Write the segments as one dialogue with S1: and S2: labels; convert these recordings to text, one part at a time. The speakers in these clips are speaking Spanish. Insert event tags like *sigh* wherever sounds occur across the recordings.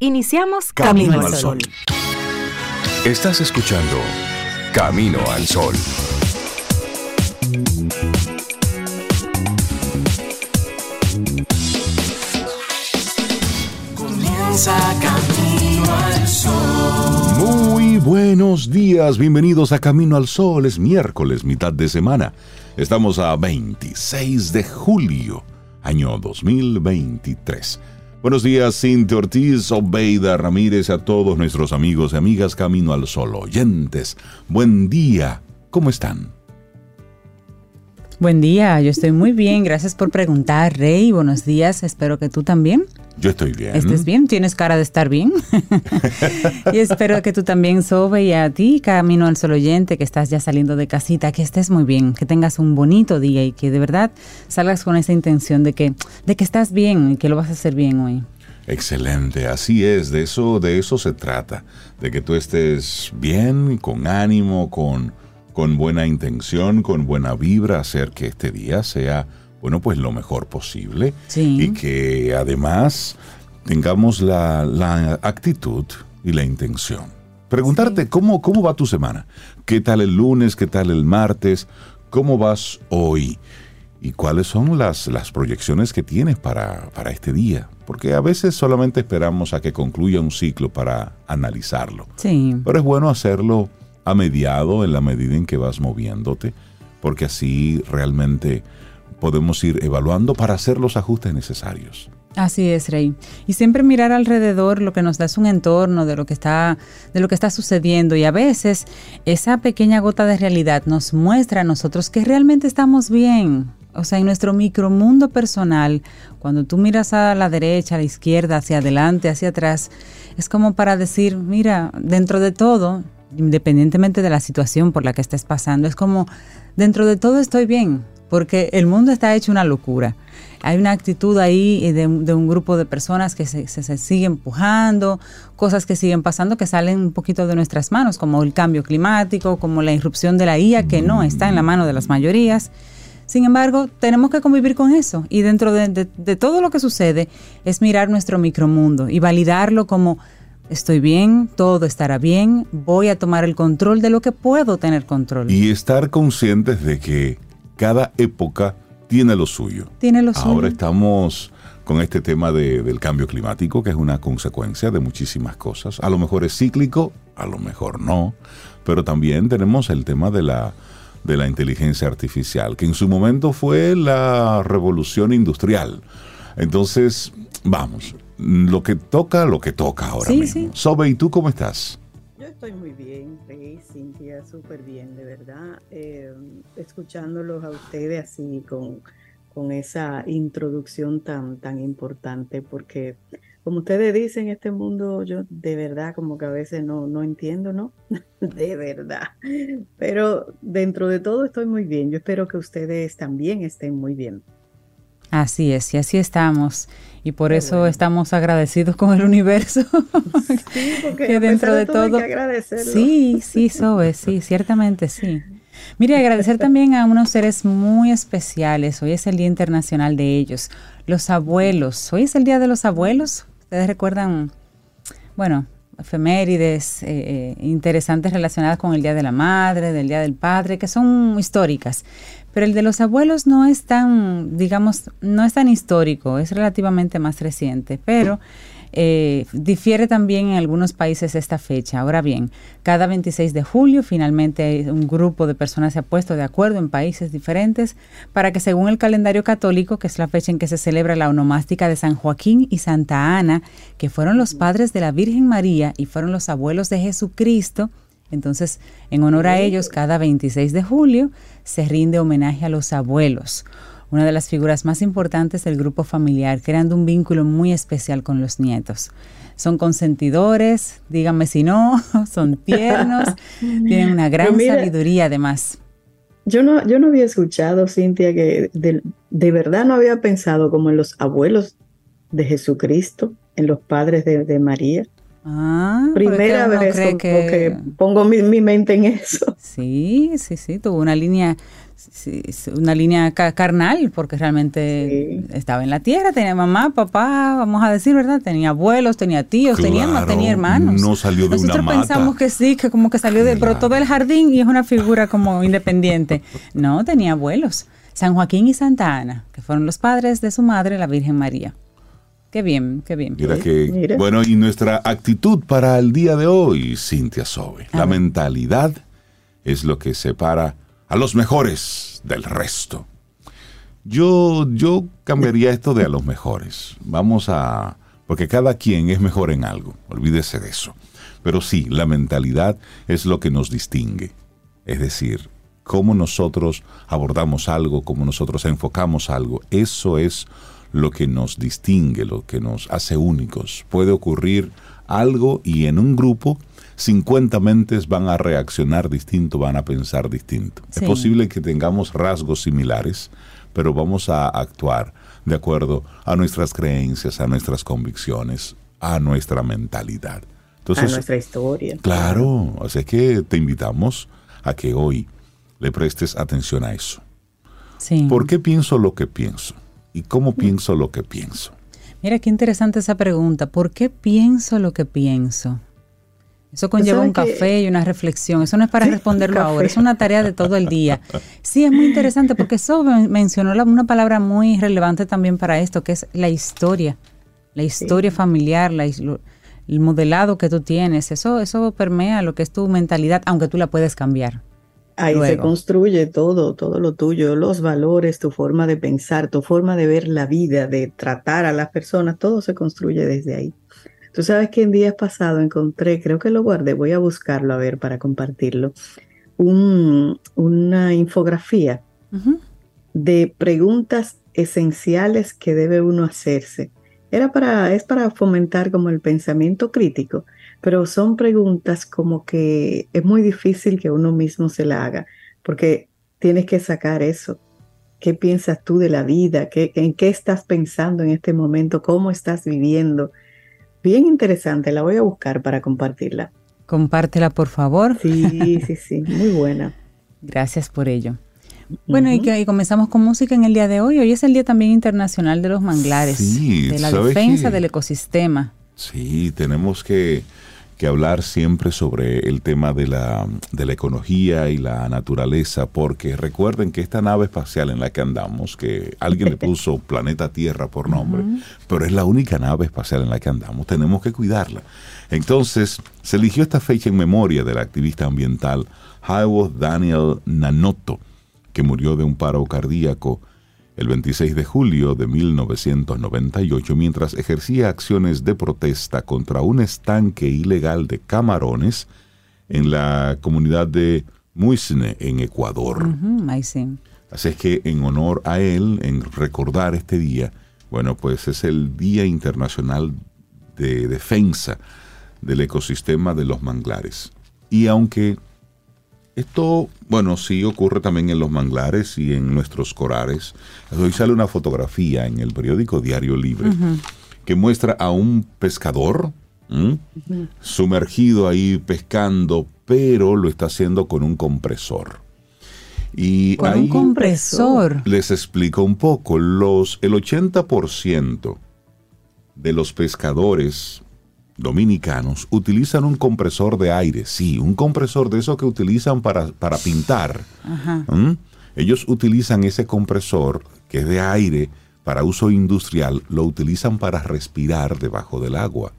S1: Iniciamos Camino, al Sol.
S2: Estás escuchando Camino al Sol.
S3: Comienza Camino al Sol.
S4: Muy buenos días, bienvenidos a Camino al Sol. Es miércoles, mitad de semana. Estamos a 26 de julio, año 2023. Buenos días, Cintia Ortiz, Obeida Ramírez, a todos nuestros amigos y amigas Camino al Sol oyentes. Buen día, ¿cómo están?
S5: Buen día, yo estoy muy bien, gracias por preguntar, Rey. Buenos días, espero que tú también.
S4: Yo estoy bien.
S5: ¿Estés bien? ¿Tienes cara de estar bien? *laughs* *laughs* y espero que tú también, Sobe, y a ti, Camino al Sol Oyente, que estás ya saliendo de casita, que estés muy bien, que tengas un bonito día y que de verdad salgas con esa intención de que, de que estás bien y que lo vas a hacer bien hoy.
S4: Excelente, así es, de eso, de eso se trata, de que tú estés bien, con ánimo, con, con buena intención, con buena vibra, hacer que este día sea bueno, pues lo mejor posible. Y que además tengamos la, actitud y la intención. Preguntarte cómo, cómo va tu semana. ¿Qué tal el lunes? ¿Qué tal el martes? ¿Cómo vas hoy? ¿Y cuáles son las, las proyecciones que tienes para, para este día? Porque a veces solamente esperamos a que concluya un ciclo para analizarlo.
S5: Sí.
S4: Pero es bueno hacerlo a mediado en la medida en que vas moviéndote, porque así realmente podemos ir evaluando para hacer los ajustes necesarios.
S5: Así es, Rey. Y siempre mirar alrededor lo que nos da es un entorno de lo que está de lo que está sucediendo y a veces esa pequeña gota de realidad nos muestra a nosotros que realmente estamos bien. O sea, en nuestro micromundo personal, cuando tú miras a la derecha, a la izquierda, hacia adelante, hacia atrás, es como para decir, mira, dentro de todo, independientemente de la situación por la que estés pasando, es como, dentro de todo estoy bien porque el mundo está hecho una locura. Hay una actitud ahí de, un grupo de personas que se, sigue empujando, cosas que siguen pasando que salen un poquito de nuestras manos, como el cambio climático, como la irrupción de la IA, que no está en la mano de las mayorías. Sin embargo, tenemos que convivir con eso y dentro de, de todo lo que sucede es mirar nuestro micromundo y validarlo como estoy bien, todo estará bien, voy a tomar el control de lo que puedo tener control.
S4: Y estar conscientes de que cada época tiene lo suyo.
S5: Tiene lo suyo.
S4: Ahora estamos con este tema del cambio climático, que es una consecuencia de muchísimas cosas. A lo mejor es cíclico, a lo mejor no, pero también tenemos el tema de la, de la inteligencia artificial, que en su momento fue la revolución industrial. Entonces, vamos, lo que toca, lo que toca ahora mismo. Sobe, ¿y tú cómo estás?
S6: estoy muy bien, Rey, Cintia, súper bien, de verdad. Eh, escuchándolos a ustedes así con, con esa introducción tan, tan importante, porque como ustedes dicen, este mundo yo de verdad como que a veces no, no entiendo, ¿no? *laughs* de verdad. Pero dentro de todo estoy muy bien. Yo espero que ustedes también estén muy bien.
S5: Así es, y así estamos. Y por eso estamos agradecidos con el universo. *laughs*
S6: Sí, porque que dentro de, todo, hay que agradecerlo.
S5: Sí, sí, *laughs* Sobe, sí, ciertamente sí. Mire, agradecer también a unos seres muy especiales. Hoy es el Día Internacional de ellos, los abuelos. Hoy es el Día de los Abuelos. Ustedes recuerdan, bueno, efemérides eh, eh, interesantes relacionadas con el Día de la Madre, del Día del Padre, que son históricas. Pero el de los abuelos no es tan, digamos, no es tan histórico, es relativamente más reciente, pero eh, difiere también en algunos países esta fecha. Ahora bien, cada 26 de julio finalmente un grupo de personas se ha puesto de acuerdo en países diferentes para que según el calendario católico, que es la fecha en que se celebra la onomástica de San Joaquín y Santa Ana, que fueron los padres de la Virgen María y fueron los abuelos de Jesucristo, entonces, en honor a ellos, cada 26 de julio se rinde homenaje a los abuelos, una de las figuras más importantes del grupo familiar, creando un vínculo muy especial con los nietos. Son consentidores, díganme si no, *laughs* son tiernos, *laughs* tienen una gran sabiduría además.
S6: Yo no, yo no había escuchado, Cintia, que de, de, verdad no había pensado como en los abuelos de Jesucristo, en los padres de, de María.
S5: Ah,
S6: Primera vez que... pongo mi, mente en eso. *laughs*
S5: Sí, sí, sí, tuvo una línea sí, una línea ca- carnal, porque realmente
S6: Sí.
S5: estaba en la tierra, tenía mamá, papá, vamos a decir, ¿verdad? Tenía abuelos, tenía tíos, tenía,
S4: Claro,
S5: tenía hermanos.
S4: no salió de una
S5: Nosotros
S4: mata.
S5: pensamos que sí, que como que salió de,
S4: Claro.
S5: brotó del jardín y es una figura como *laughs* independiente. No, tenía abuelos. San Joaquín y Santa Ana, que fueron los padres de su madre, la Virgen María. Qué bien, qué bien.
S4: Mira
S6: Sí,
S4: que,
S6: mira.
S4: bueno, y nuestra actitud para el día de hoy, Cintia Sobe. La mentalidad es lo que separa a los mejores del resto. Yo, yo cambiaría esto de a los mejores. Vamos a... Porque cada quien es mejor en algo. Olvídese de eso. Pero sí, la mentalidad es lo que nos distingue. Es decir, cómo nosotros abordamos algo, cómo nosotros enfocamos algo. Eso es lo que nos distingue, lo que nos hace únicos. Puede ocurrir algo y en un grupo 50 mentes van a reaccionar distinto, van a pensar distinto.
S5: Sí.
S4: Es posible que tengamos rasgos similares, pero vamos a actuar de acuerdo a nuestras creencias, a nuestras convicciones, a nuestra mentalidad.
S6: a
S4: Entonces,
S6: nuestra historia.
S4: Claro, así que te invitamos a que hoy le prestes atención a eso.
S5: Sí.
S4: ¿Por qué pienso lo que pienso? ¿Y cómo pienso lo que pienso?
S5: Mira qué interesante esa pregunta. ¿Por qué pienso lo que pienso? Eso conlleva un
S6: que-
S5: café y una reflexión. Eso no es para
S6: Sí,
S5: responderlo ahora, es una tarea de todo el día. Sí, es muy interesante porque eso men- mencionó la- una palabra muy relevante también para esto, que es la historia. La historia familiar, la el modelado que tú tienes. Eso, eso permea lo que es tu mentalidad, aunque tú la puedes cambiar.
S6: Ahí se construye todo, todo lo tuyo, los valores, tu forma de pensar, tu forma de ver la vida, de tratar a las personas, todo se construye desde ahí. Tú sabes que en días pasados encontré, creo que lo guardé, voy a buscarlo a ver para compartirlo, un- una infografía de preguntas esenciales que debe uno hacerse. Era para, es para fomentar como el pensamiento crítico, pero son preguntas como que es muy difícil que uno mismo se la haga, porque tienes que sacar eso. ¿Qué piensas tú de la vida? ¿Qué, ¿En qué estás pensando en este momento? ¿Cómo estás viviendo? Bien interesante, la voy a buscar para compartirla.
S5: Compártela, por favor.
S6: Sí, sí, sí, muy buena.
S5: Gracias por ello. Bueno, y, que, y comenzamos con música en el día de hoy. Hoy es el Día también internacional de los manglares,
S4: Sí,
S5: de la
S4: ¿sabes
S5: defensa
S4: qué?
S5: del ecosistema.
S4: Sí, tenemos que, que hablar siempre sobre el tema de la, de la ecología y la naturaleza, porque recuerden que esta nave espacial en la que andamos, que alguien le *laughs* puso planeta Tierra por nombre, pero es la única nave espacial en la que andamos, tenemos que cuidarla. Entonces, se eligió esta fecha en memoria del activista ambiental Howard Daniel Nanotto, que murió de un paro cardíaco el 26 de julio de 1998 mientras ejercía acciones de protesta contra un estanque ilegal de camarones en la comunidad de Muisne, en Ecuador. Así es que en honor a él, en recordar este día, bueno, pues es el Día Internacional de Defensa del Ecosistema de los Manglares. Y aunque esto, bueno, sí ocurre también en los manglares y en nuestros corales, hoy sale una fotografía en el periódico Diario Libre que muestra a un pescador sumergido ahí pescando, pero lo está haciendo con un compresor. Y
S5: Con
S4: ahí
S5: un compresor.
S4: les explico un poco. Los, el 80% de los pescadores dominicanos utilizan un compresor de aire. Sí, un compresor de esos que utilizan para, para pintar.
S5: Ajá.
S4: ¿Mm? Ellos utilizan ese compresor que es de aire para uso industrial, lo utilizan para respirar debajo del agua.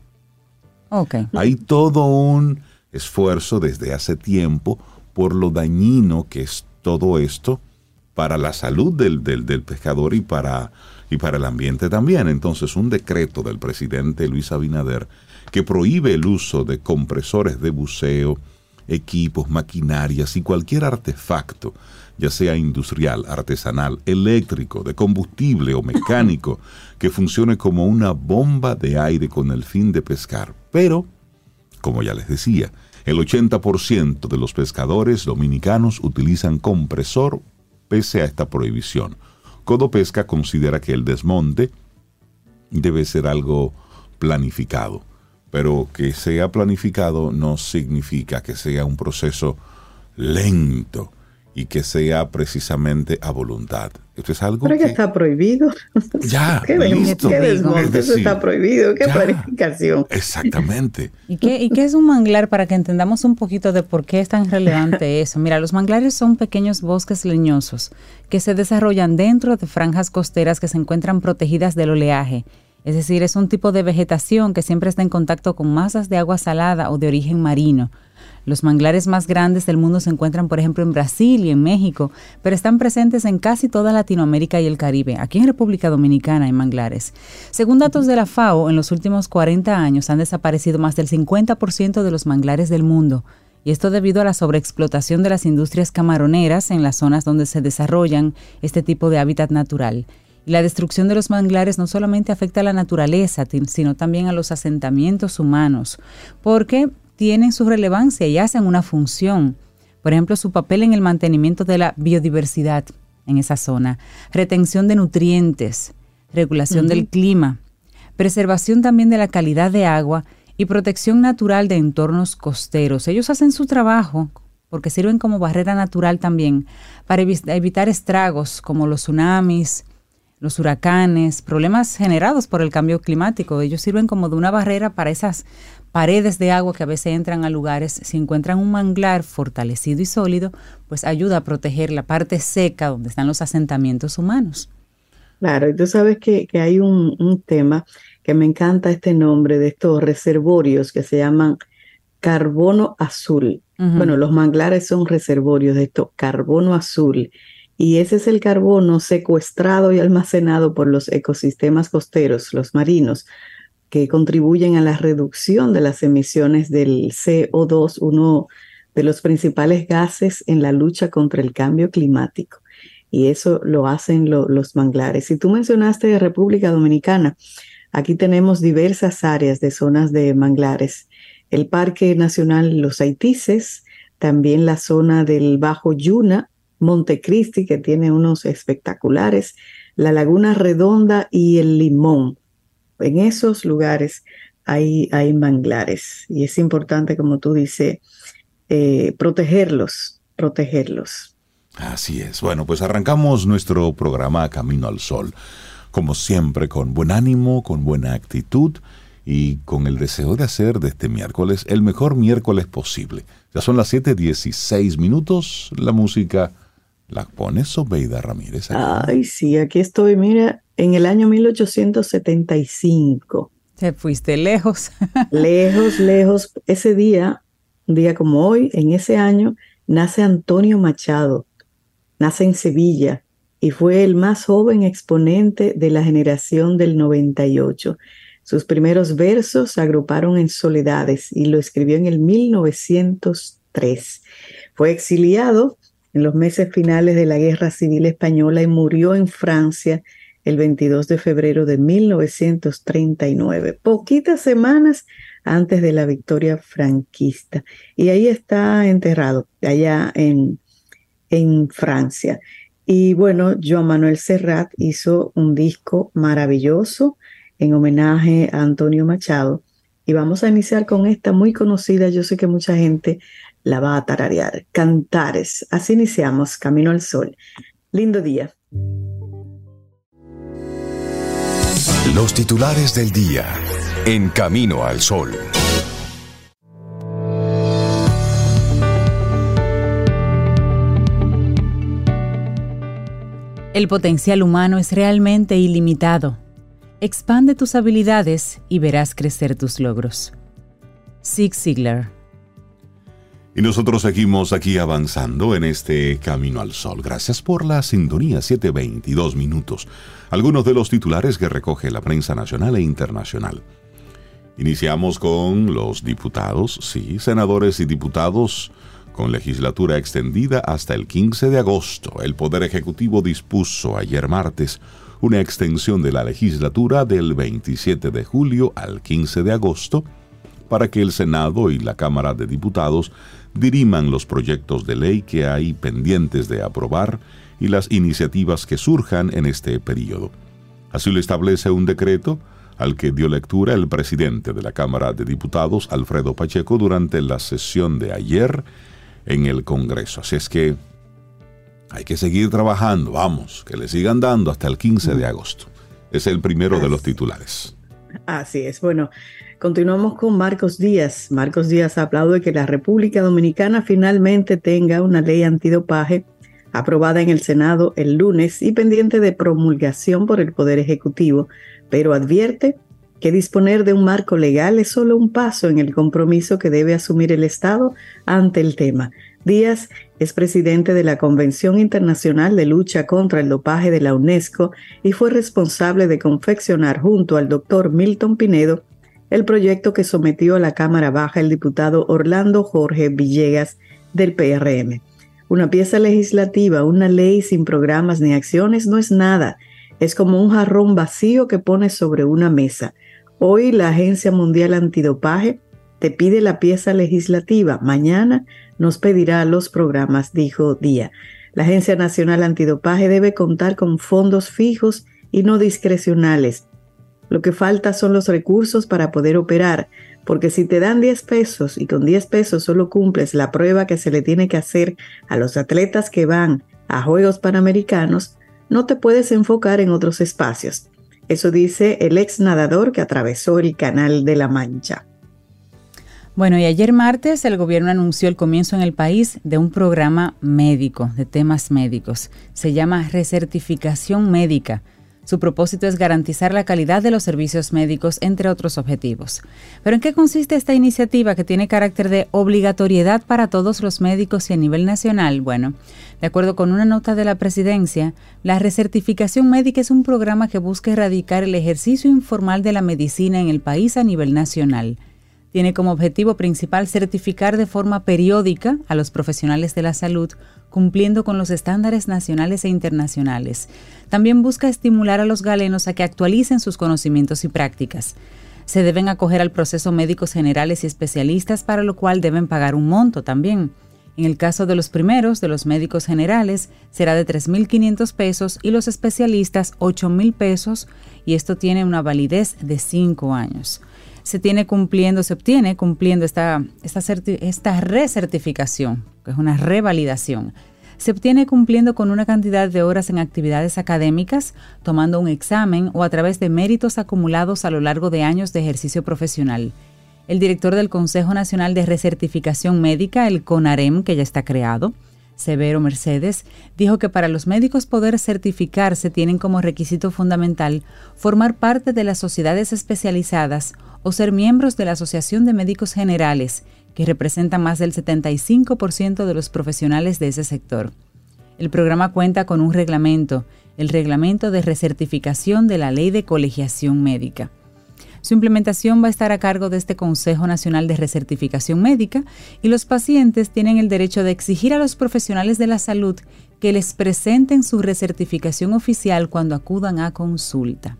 S5: Ok.
S4: Hay todo un esfuerzo desde hace tiempo por lo dañino que es todo esto para la salud del, del- del pescador y para, y para el ambiente también. Entonces, un decreto del presidente Luis Abinader que prohíbe el uso de compresores de buceo, equipos, maquinarias y cualquier artefacto, ya sea industrial, artesanal, eléctrico, de combustible o mecánico, que funcione como una bomba de aire con el fin de pescar. Pero, como ya les decía, el 80% de los pescadores dominicanos utilizan compresor pese a esta prohibición. Codo Pesca considera que el desmonte debe ser algo planificado, pero que sea planificado no significa que sea un proceso lento y que sea precisamente a voluntad. Esto es algo
S6: Pero
S4: que
S6: que está prohibido. *laughs*
S4: Ya,
S6: ¿Qué,
S4: listo.
S6: qué
S4: Es
S6: desmonte? Eso está prohibido. ¿Qué
S4: ya.
S6: planificación?
S4: exactamente.
S5: ¿Y qué, ¿Y qué es un manglar para que entendamos un poquito de por qué es tan relevante *laughs* eso? Mira, los manglares son pequeños bosques leñosos que se desarrollan dentro de franjas costeras que se encuentran protegidas del oleaje. Es decir, es un tipo de vegetación que siempre está en contacto con masas de agua salada o de origen marino. Los manglares más grandes del mundo se encuentran, por ejemplo, en Brasil y en México, pero están presentes en casi toda Latinoamérica y el Caribe. Aquí en República Dominicana hay manglares. Según datos de la FAO, en los últimos 40 años han desaparecido más del 50% de los manglares del mundo. Y esto debido a la sobreexplotación de las industrias camaroneras en las zonas donde se desarrollan este tipo de hábitat natural. La destrucción de los manglares no solamente afecta a la naturaleza, sino también a los asentamientos humanos, porque tienen su relevancia y hacen una función. Por ejemplo, su papel en el mantenimiento de la biodiversidad en esa zona, retención de nutrientes, regulación del clima, preservación también de la calidad de agua y protección natural de entornos costeros. Ellos hacen su trabajo porque sirven como barrera natural también para evi- evitar estragos como los tsunamis, los huracanes, problemas generados por el cambio climático. Ellos sirven como de una barrera para esas paredes de agua que a veces entran a lugares. Si encuentran un manglar fortalecido y sólido, pues ayuda a proteger la parte seca donde están los asentamientos humanos.
S6: Claro, y tú sabes que, que hay un, un tema que me encanta este nombre de estos reservorios que se llaman carbono azul. Bueno, los manglares son reservorios de esto, carbono azul. Y ese es el carbono secuestrado y almacenado por los ecosistemas costeros, los marinos, que contribuyen a la reducción de las emisiones del CO2, uno de los principales gases en la lucha contra el cambio climático. Y eso lo hacen lo- los manglares. Y tú mencionaste República Dominicana. Aquí tenemos diversas áreas de zonas de manglares. El Parque Nacional Los Haitises, también la zona del Bajo Yuna, Montecristi, que tiene unos espectaculares, la Laguna Redonda y el Limón. En esos lugares hay, hay manglares y es importante, como tú dices, eh, protegerlos, protegerlos.
S4: Así es. Bueno, pues arrancamos nuestro programa Camino al Sol. Como siempre, con buen ánimo, con buena actitud y con el deseo de hacer de este miércoles el mejor miércoles posible. Ya son las 7:16 minutos. La música la pone Sobeida Ramírez. aquí.
S6: Ay, sí, aquí estoy, mira, en el año 1875.
S5: Te fuiste lejos. *laughs*
S6: Lejos, lejos. Ese día, un día como hoy, en ese año, nace Antonio Machado. Nace en Sevilla y fue el más joven exponente de la generación del 98. Sus primeros versos se agruparon en Soledades y lo escribió en el 1903. Fue exiliado en los meses finales de la Guerra Civil Española y murió en Francia el 22 de febrero de 1939, poquitas semanas antes de la victoria franquista. Y ahí está enterrado, allá en, en Francia. Y bueno, Joan Manuel Serrat hizo un disco maravilloso en homenaje a Antonio Machado. Y vamos a iniciar con esta muy conocida, yo sé que mucha gente la va a tararear, Cantares. Así iniciamos, Camino al Sol. Lindo día.
S2: Los titulares del día en Camino al Sol.
S5: El potencial humano es realmente ilimitado. Expande tus habilidades y verás crecer tus logros. Zig Ziglar.
S4: Y nosotros seguimos aquí avanzando en este Camino al Sol. Gracias por la sintonía, 722 minutos. Algunos de los titulares que recoge la prensa nacional e internacional. Iniciamos con los diputados, sí, senadores y diputados con legislatura extendida hasta el 15 de agosto. El Poder Ejecutivo dispuso ayer martes una extensión de la legislatura del 27 de julio al 15 de agosto para que el Senado y la Cámara de Diputados diriman los proyectos de ley que hay pendientes de aprobar y las iniciativas que surjan en este periodo. Así lo establece un decreto al que dio lectura el presidente de la Cámara de Diputados, Alfredo Pacheco, durante la sesión de ayer en el Congreso. Así es que Hay que seguir trabajando, vamos, que le sigan dando hasta el 15 de agosto. Es el primero de los titulares.
S6: Así es. Bueno, continuamos con Marcos Díaz. Marcos Díaz aplaude que la República Dominicana finalmente tenga una ley antidopaje aprobada en el Senado el lunes y pendiente de promulgación por el Poder Ejecutivo, pero advierte que disponer de un marco legal es solo un paso en el compromiso que debe asumir el Estado ante el tema. Díaz es presidente de la Convención Internacional de Lucha contra el Dopaje de la UNESCO y fue responsable de confeccionar junto al doctor Milton Pinedo el proyecto que sometió a la Cámara Baja el diputado Orlando Jorge Villegas del PRM. Una pieza legislativa, una ley sin programas ni acciones no es nada, es como un jarrón vacío que pones sobre una mesa. Hoy la Agencia Mundial Antidopaje te pide la pieza legislativa, mañana nos pedirá los programas, dijo Díaz. La Agencia Nacional Antidopaje debe contar con fondos fijos y no discrecionales. Lo que falta son los recursos para poder operar, porque si te dan 10 pesos y con 10 pesos solo cumples la prueba que se le tiene que hacer a los atletas que van a Juegos Panamericanos, no te puedes enfocar en otros espacios. Eso dice el ex nadador que atravesó el Canal de la Mancha.
S5: Bueno, y ayer martes el gobierno anunció el comienzo en el país de un programa médico, de temas médicos. Se llama recertificación médica. Su propósito es garantizar la calidad de los servicios médicos, entre otros objetivos. Pero ¿en qué consiste esta iniciativa que tiene carácter de obligatoriedad para todos los médicos y a nivel nacional? Bueno, de acuerdo con una nota de la presidencia, la recertificación médica es un programa que busca erradicar el ejercicio informal de la medicina en el país a nivel nacional tiene como objetivo principal certificar de forma periódica a los profesionales de la salud cumpliendo con los estándares nacionales e internacionales. También busca estimular a los galenos a que actualicen sus conocimientos y prácticas. Se deben acoger al proceso médicos generales y especialistas, para lo cual deben pagar un monto también. En el caso de los primeros, de los médicos generales, será de 3.500 pesos y los especialistas 8.000 pesos y esto tiene una validez de 5 años se tiene cumpliendo, se obtiene cumpliendo esta, esta, esta recertificación, que es una revalidación. Se obtiene cumpliendo con una cantidad de horas en actividades académicas, tomando un examen o a través de méritos acumulados a lo largo de años de ejercicio profesional. El director del Consejo Nacional de Recertificación Médica, el CONAREM, que ya está creado, Severo Mercedes, dijo que para los médicos poder certificarse tienen como requisito fundamental formar parte de las sociedades especializadas o ser miembros de la Asociación de Médicos Generales, que representa más del 75% de los profesionales de ese sector. El programa cuenta con un reglamento, el Reglamento de Recertificación de la Ley de Colegiación Médica. Su implementación va a estar a cargo de este Consejo Nacional de Recertificación Médica y los pacientes tienen el derecho de exigir a los profesionales de la salud que les presenten su recertificación oficial cuando acudan a consulta.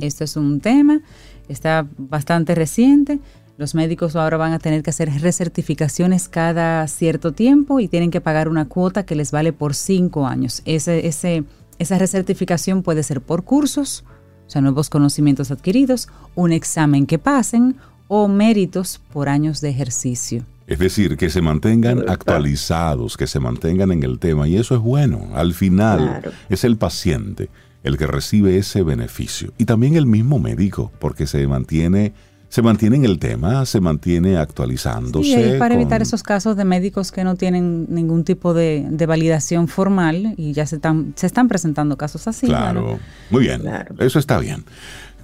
S5: Esto es un tema está bastante reciente. Los médicos ahora van a tener que hacer recertificaciones cada cierto tiempo y tienen que pagar una cuota que les vale por cinco años. Esa recertificación puede ser por cursos, o sea, nuevos conocimientos adquiridos, un examen que pasen o méritos por años de ejercicio.
S4: Es decir, que se mantengan actualizados, que se mantengan en el tema. Y eso es bueno. Al final es el paciente el que recibe ese beneficio. Y también el mismo médico, porque se mantiene, se mantiene en el tema, se mantiene actualizándose.
S5: Sí, para evitar esos casos de médicos que no tienen ningún tipo de, validación formal y ya se están, se están presentando casos así.
S4: Claro, muy bien, eso está bien.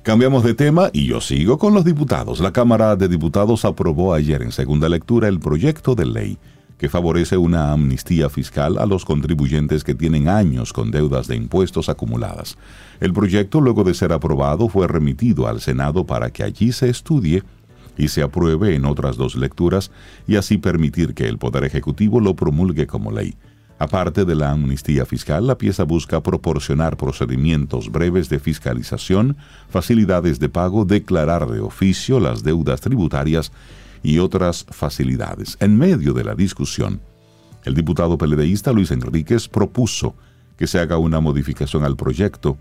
S4: Cambiamos de tema y yo sigo con los diputados. La Cámara de Diputados aprobó ayer en segunda lectura el proyecto de ley que favorece una amnistía fiscal a los contribuyentes que tienen años con deudas de impuestos acumuladas. El proyecto, luego de ser aprobado, fue remitido al Senado para que allí se estudie y se apruebe en otras dos lecturas y así permitir que el Poder Ejecutivo lo promulgue como ley. Aparte de la amnistía fiscal, la pieza busca proporcionar procedimientos breves de fiscalización, facilidades de pago, declarar de oficio las deudas tributarias y otras facilidades. En medio de la discusión, el diputado peledeísta Luis Enríquez propuso que se haga una modificación al proyecto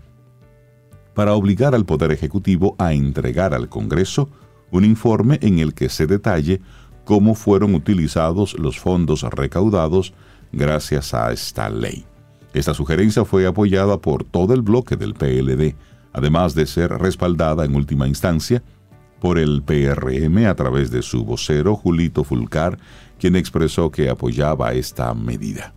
S4: para obligar al Poder Ejecutivo a entregar al Congreso un informe en el que se detalle cómo fueron utilizados los fondos recaudados gracias a esta ley. Esta sugerencia fue apoyada por todo el bloque del PLD, además de ser respaldada en última instancia por el PRM a través de su vocero Julito Fulcar, quien expresó que apoyaba esta medida.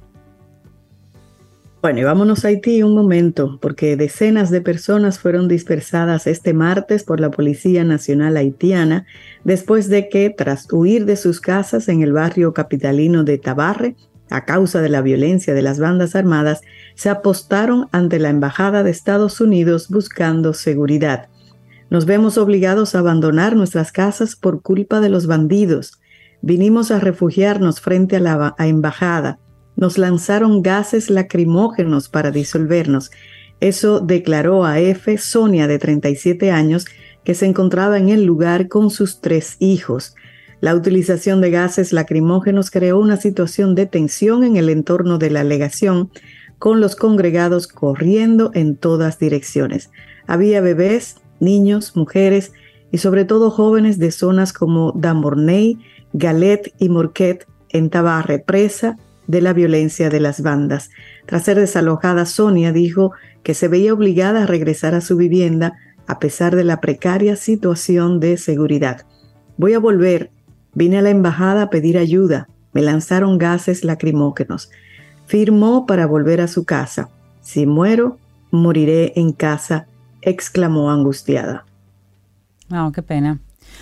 S6: Bueno, y vámonos a Haití un momento, porque decenas de personas fueron dispersadas este martes por la Policía Nacional Haitiana después de que, tras huir de sus casas en el barrio capitalino de Tabarre, a causa de la violencia de las bandas armadas, se apostaron ante la Embajada de Estados Unidos buscando seguridad. Nos vemos obligados a abandonar nuestras casas por culpa de los bandidos. Vinimos a refugiarnos frente a la embajada. Nos lanzaron gases lacrimógenos para disolvernos. Eso declaró a F. Sonia, de 37 años, que se encontraba en el lugar con sus tres hijos. La utilización de gases lacrimógenos creó una situación de tensión en el entorno de la alegación, con los congregados corriendo en todas direcciones. Había bebés, niños, mujeres y sobre todo jóvenes de zonas como Damborney, Galet y Morquet en Tabarre, presa de la violencia de las bandas. Tras ser desalojada, Sonia dijo que se veía obligada a regresar a su vivienda a pesar de la precaria situación de seguridad. Voy a volver. Vine a la embajada a pedir ayuda. Me lanzaron gases lacrimógenos. Firmó para volver a su casa. Si muero, moriré en casa exclamó angustiada.
S5: Oh, qué pena.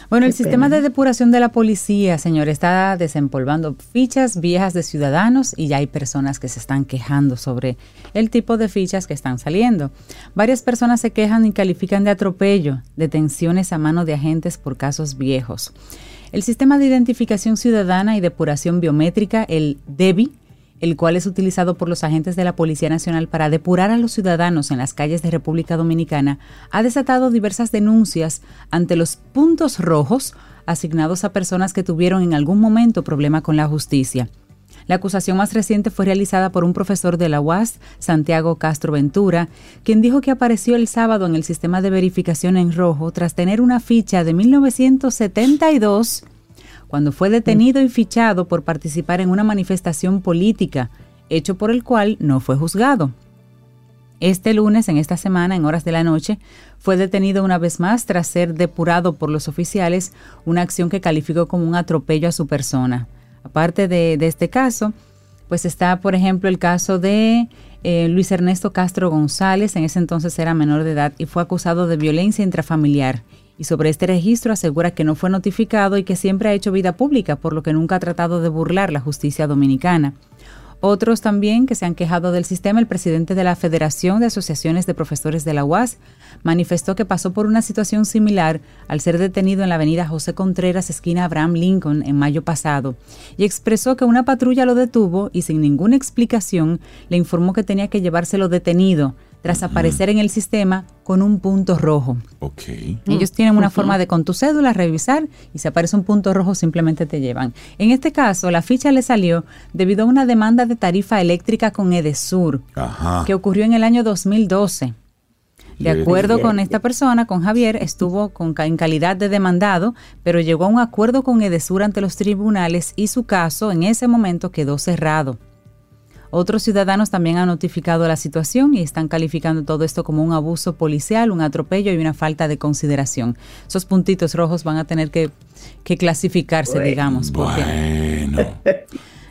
S5: Bueno, el sistema de depuración de la policía, señor, está desempolvando fichas viejas de ciudadanos y ya hay personas que se están quejando sobre el tipo de fichas que están saliendo. Varias personas se quejan y califican de atropello, detenciones a mano de agentes por casos viejos. El sistema de identificación ciudadana y depuración biométrica, el DEBI, el cual es utilizado por los agentes de la Policía Nacional para depurar a los ciudadanos en las calles de República Dominicana, ha desatado diversas denuncias ante los puntos rojos asignados a personas que tuvieron en algún momento problema con la justicia. La acusación más reciente fue realizada por un profesor de la UAS, Santiago Castro Ventura, quien dijo que apareció el sábado en el sistema de verificación en rojo tras tener una ficha de 1972 cuando fue detenido y fichado por participar en una manifestación política, hecho por el cual no fue juzgado. Este lunes, en esta semana, en horas de la noche, fue detenido una vez más tras ser depurado por los oficiales, una acción que calificó como un atropello a su persona. Aparte de, este caso, pues está, por ejemplo, el caso de eh, Luis Ernesto Castro González, en ese entonces era menor de edad y fue acusado de violencia intrafamiliar y sobre este registro asegura que no fue notificado y que siempre ha hecho vida pública, por lo que nunca ha tratado de burlar la justicia dominicana. Otros también que se han quejado del sistema, el presidente de la Federación de Asociaciones de Profesores de la UAS manifestó que pasó por una situación similar al ser detenido en la avenida José Contreras, esquina Abraham Lincoln, en mayo pasado, y expresó que una patrulla lo detuvo y sin ninguna explicación le informó que tenía que llevárselo detenido, tras aparecer en el sistema con un punto rojo.
S4: Okay.
S5: Ellos tienen una forma de con tu cédula revisar y si aparece un punto rojo simplemente te llevan. En este caso, la ficha le salió debido a una demanda de tarifa eléctrica con Edesur, que ocurrió en el año 2012. De acuerdo con esta persona, con Javier, estuvo con, en calidad de demandado, pero llegó a un acuerdo con Edesur ante los tribunales y su caso en ese momento quedó cerrado. Otros ciudadanos también han notificado la situación y están calificando todo esto como un abuso policial, un atropello y una falta de consideración. Esos puntitos rojos van a tener que, clasificarse, digamos.
S4: Bueno.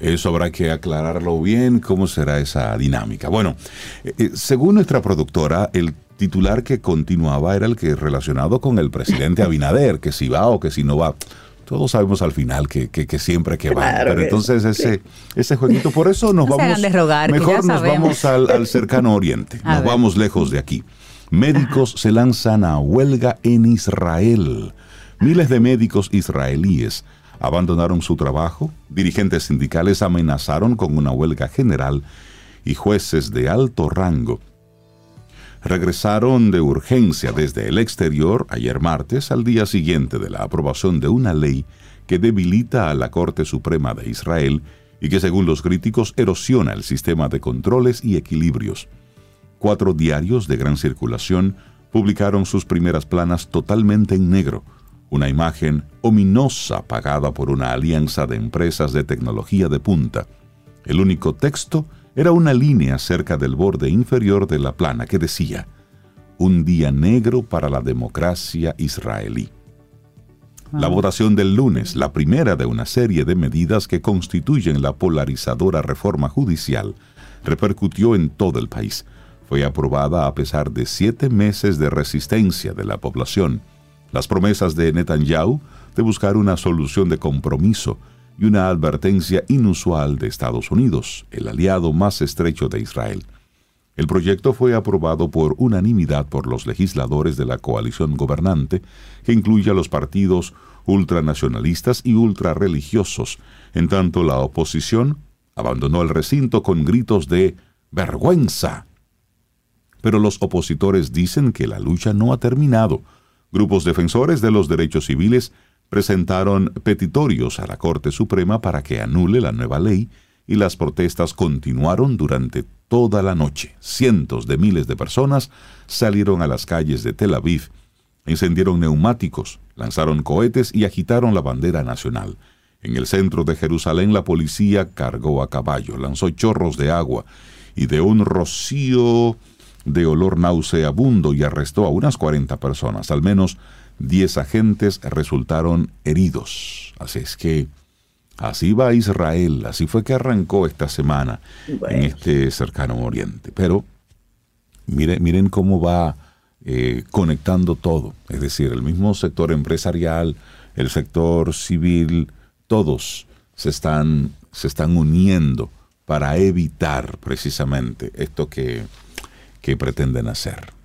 S4: Eso habrá que aclararlo bien, cómo será esa dinámica. Bueno, eh, eh, según nuestra productora, el titular que continuaba era el que relacionado con el presidente Abinader, que si va o que si no va todos sabemos al final que, que, siempre que va. Pero entonces ese, ese jueguito, por eso nos vamos. mejor nos vamos al, cercano oriente. *laughs* nos vamos lejos de aquí. Médicos se lanzan a huelga en Israel. Miles de médicos israelíes abandonaron su trabajo, dirigentes sindicales amenazaron con una huelga general y jueces de alto rango regresaron de urgencia desde el exterior ayer martes al día siguiente de la aprobación de una ley que debilita a la Corte Suprema de Israel y que según los críticos erosiona el sistema de controles y equilibrios. Cuatro diarios de gran circulación publicaron sus primeras planas totalmente en negro, una imagen ominosa pagada por una alianza de empresas de tecnología de punta. El único texto era una línea cerca del borde inferior de la plana que decía, Un día negro para la democracia israelí. La votación del lunes, la primera de una serie de medidas que constituyen la polarizadora reforma judicial, repercutió en todo el país. Fue aprobada a pesar de siete meses de resistencia de la población. Las promesas de Netanyahu de buscar una solución de compromiso y una advertencia inusual de Estados Unidos, el aliado más estrecho de Israel. El proyecto fue aprobado por unanimidad por los legisladores de la coalición gobernante, que incluye a los partidos ultranacionalistas y ultrarreligiosos, en tanto la oposición abandonó el recinto con gritos de vergüenza. Pero los opositores dicen que la lucha no ha terminado. Grupos defensores de los derechos civiles presentaron petitorios a la Corte Suprema para que anule la nueva ley y las protestas continuaron durante toda la noche. Cientos de miles de personas salieron a las calles de Tel Aviv, encendieron neumáticos, lanzaron cohetes y agitaron la bandera nacional. En el centro de Jerusalén la policía cargó a caballo, lanzó chorros de agua y de un rocío de olor nauseabundo y arrestó a unas 40 personas. Al menos 10 agentes resultaron heridos. Así es que así va Israel, así fue que arrancó esta semana en este cercano oriente. Pero miren, miren cómo va eh, conectando todo, es decir, el mismo sector empresarial, el sector civil, todos se están, se están uniendo para evitar precisamente esto que, que pretenden hacer.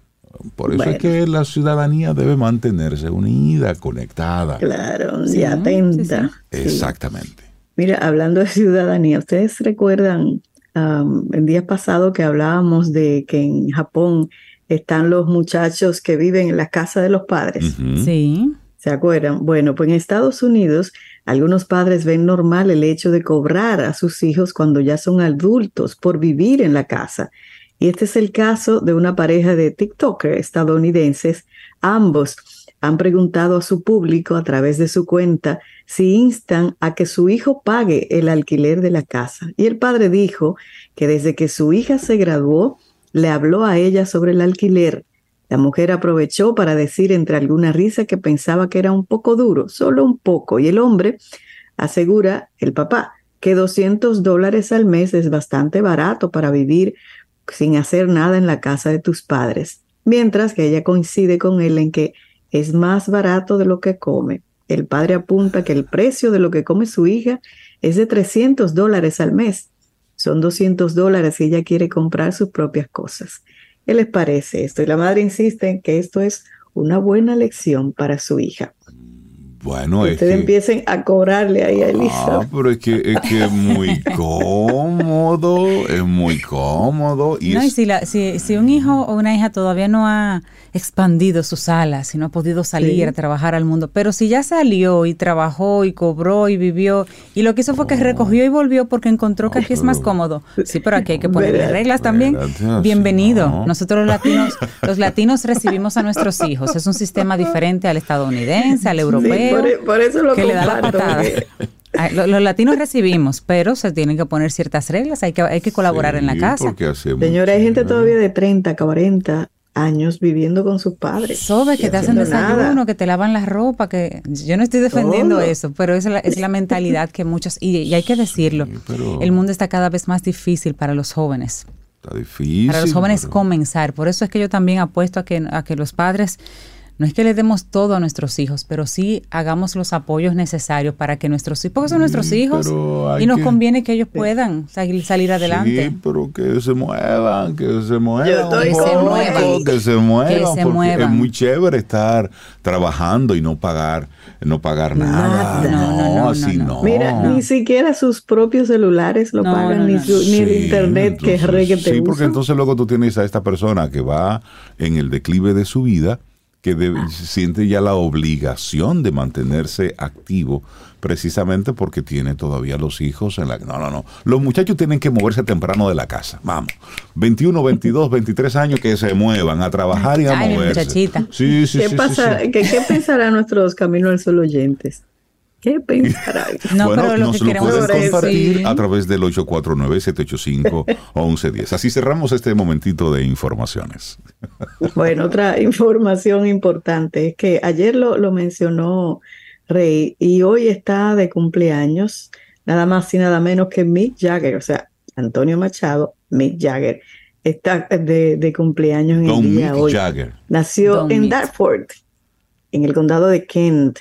S4: Por eso es que la ciudadanía debe mantenerse unida, conectada.
S6: Claro, y atenta.
S4: Exactamente.
S6: Mira, hablando de ciudadanía, ¿ustedes recuerdan el día pasado que hablábamos de que en Japón están los muchachos que viven en la casa de los padres?
S5: Sí.
S6: ¿Se acuerdan? Bueno, pues en Estados Unidos algunos padres ven normal el hecho de cobrar a sus hijos cuando ya son adultos por vivir en la casa y este es el caso de una pareja de TikTokers estadounidenses. Ambos han preguntado a su público a través de su cuenta si instan a que su hijo pague el alquiler de la casa. Y el padre dijo que desde que su hija se graduó, le habló a ella sobre el alquiler. La mujer aprovechó para decir entre alguna risa que pensaba que era un poco duro, solo un poco. Y el hombre asegura, el papá, que 200 dólares al mes es bastante barato para vivir sin hacer nada en la casa de tus padres, mientras que ella coincide con él en que es más barato de lo que come. El padre apunta que el precio de lo que come su hija es de 300 dólares al mes. Son 200 dólares si ella quiere comprar sus propias cosas. ¿Qué les parece esto? Y la madre insiste en que esto es una buena lección para su hija.
S4: Bueno,
S6: es Ustedes empiecen a cobrarle ahí a Elisa.
S4: Ah, pero es que es, que es muy *laughs* cómodo, es muy cómodo.
S5: Y, no, y si, la, si, si, un hijo o una hija todavía no ha expandido sus alas, si no ha podido salir a trabajar al mundo, pero si ya salió y trabajó y cobró y vivió, y lo que hizo fue que recogió y volvió porque encontró que aquí es más cómodo. Sí, pero aquí hay que *laughs* ponerle reglas también. Bienvenido. Nosotros los latinos, *laughs* los latinos recibimos a nuestros hijos. Es un sistema diferente al estadounidense, al europeo.
S6: E, por, eso lo
S5: que le da la patada. *laughs* Los, latinos recibimos, pero se tienen que poner ciertas reglas, hay que, hay que colaborar en la casa.
S6: Señora, hay gente todavía de 30, 40 años viviendo con sus padres.
S5: Sobe, que te hacen desayuno, que te lavan la ropa, que yo no estoy defendiendo eso, pero es la, es la mentalidad que muchos, y, hay que decirlo, el mundo está cada vez más difícil para los jóvenes.
S4: Está difícil.
S5: Para los jóvenes comenzar. Por eso es que yo también apuesto a que, a que los padres no es que le demos todo a nuestros hijos, pero sí hagamos los apoyos necesarios para que nuestros hijos, porque son nuestros hijos, y nos conviene que ellos puedan salir, adelante.
S4: Sí, pero que se muevan, que se muevan.
S5: que, se muevan
S4: que se muevan. es muy chévere estar trabajando y no pagar, no pagar nada. No, así no,
S6: Mira, ni siquiera sus propios celulares lo pagan, ni, el internet que es re que te
S4: Sí, porque entonces luego tú tienes a esta persona que va en el declive de su vida que siente ya la obligación de mantenerse activo precisamente porque tiene todavía los hijos en la... No, no, no. Los muchachos tienen que moverse temprano de la casa. Vamos. 21, 22, 23 años que se muevan a trabajar y a moverse.
S5: Muchachita.
S4: Sí, sí,
S6: ¿Qué,
S4: sí,
S6: pasa, ¿qué, ¿Qué pensarán nuestros Caminos al Sol oyentes? ¿Qué pensará? *laughs*
S4: No, bueno, pero lo nos lo pueden compartir a través del 849-785-1110. Así cerramos este momentito de informaciones.
S6: Bueno, otra *laughs* información importante es que ayer lo, lo mencionó Rey y hoy está de cumpleaños nada más y nada menos que Mick Jagger, o sea, Antonio Machado, Mick Jagger. Está de, de cumpleaños en el día hoy. Jagger. Nació en Dartford, en el condado de Kent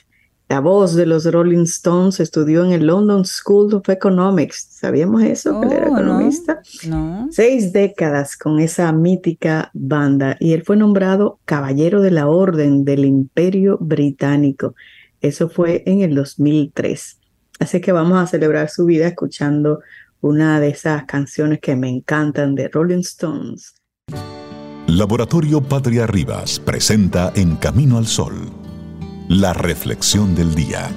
S6: la voz de los Rolling Stones estudió en el London School of Economics. ¿Sabíamos eso? él era oh, economista. No, Seis décadas con esa mítica banda y él fue nombrado Caballero de la Orden del Imperio Británico. Eso fue en el 2003. Así que vamos a celebrar su vida escuchando una de esas canciones que me encantan de Rolling Stones.
S2: Laboratorio Patria Rivas presenta En Camino al Sol la reflexión del día.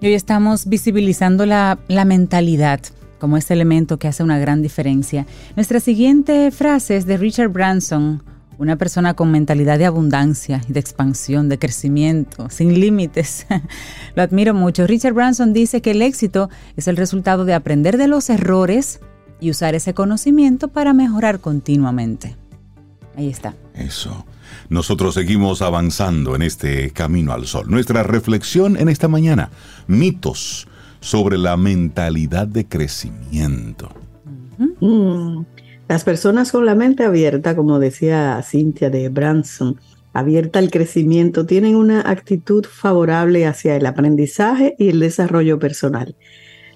S5: Hoy estamos visibilizando la, la mentalidad como ese elemento que hace una gran diferencia. Nuestra siguiente frase es de Richard Branson, una persona con mentalidad de abundancia y de expansión, de crecimiento, sin límites. *laughs* Lo admiro mucho. Richard Branson dice que el éxito es el resultado de aprender de los errores y usar ese conocimiento para mejorar continuamente. Ahí está.
S4: Eso. Nosotros seguimos avanzando en este camino al sol. Nuestra reflexión en esta mañana, mitos sobre la mentalidad de crecimiento.
S6: Las personas con la mente abierta, como decía Cynthia de Branson, abierta al crecimiento, tienen una actitud favorable hacia el aprendizaje y el desarrollo personal.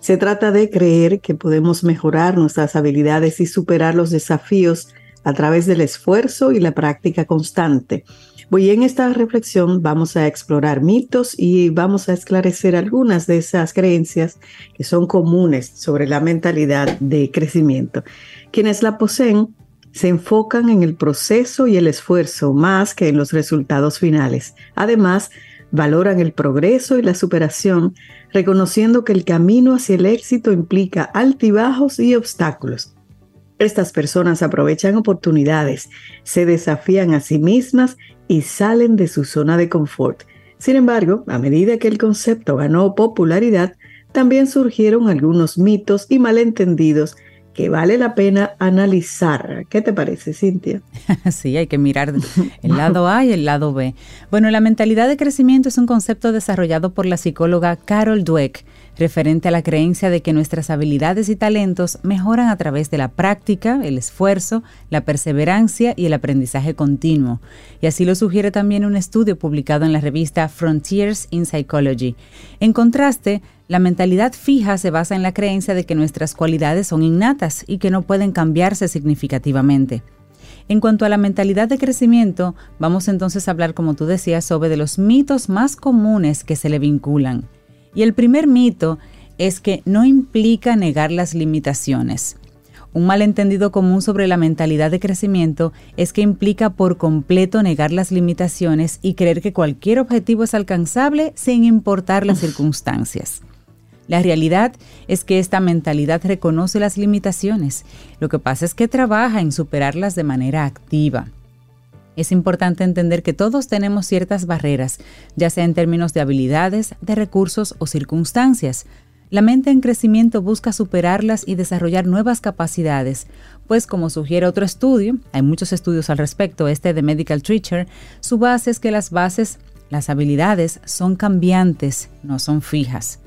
S6: Se trata de creer que podemos mejorar nuestras habilidades y superar los desafíos a través del esfuerzo y la práctica constante. Hoy en esta reflexión vamos a explorar mitos y vamos a esclarecer algunas de esas creencias que son comunes sobre la mentalidad de crecimiento. Quienes la poseen se enfocan en el proceso y el esfuerzo más que en los resultados finales. Además, valoran el progreso y la superación, reconociendo que el camino hacia el éxito implica altibajos y obstáculos. Estas personas aprovechan oportunidades, se desafían a sí mismas y salen de su zona de confort. Sin embargo, a medida que el concepto ganó popularidad, también surgieron algunos mitos y malentendidos que vale la pena analizar. ¿Qué te parece, Cintia? *laughs*
S5: Sí, hay que mirar el lado A y el lado B. Bueno, la mentalidad de crecimiento es un concepto desarrollado por la psicóloga Carol Dweck, referente a la creencia de que nuestras habilidades y talentos mejoran a través de la práctica, el esfuerzo, la perseverancia y el aprendizaje continuo. Y así lo sugiere también un estudio publicado en la revista Frontiers in Psychology. En contraste, la mentalidad fija se basa en la creencia de que nuestras cualidades son innatas y que no pueden cambiarse significativamente. En cuanto a la mentalidad de crecimiento, vamos entonces a hablar, como tú decías, sobre de los mitos más comunes que se le vinculan. Y el primer mito es que no implica negar las limitaciones. Un malentendido común sobre la mentalidad de crecimiento es que implica por completo negar las limitaciones y creer que cualquier objetivo es alcanzable sin importar las circunstancias. La realidad es que esta mentalidad reconoce las limitaciones. Lo que pasa es que trabaja en superarlas de manera activa. Es importante entender que todos tenemos ciertas barreras, ya sea en términos de habilidades, de recursos o circunstancias. La mente en crecimiento busca superarlas y desarrollar nuevas capacidades, pues como sugiere otro estudio, hay muchos estudios al respecto, este de Medical Teacher, su base es que las bases, las habilidades son cambiantes, no son fijas.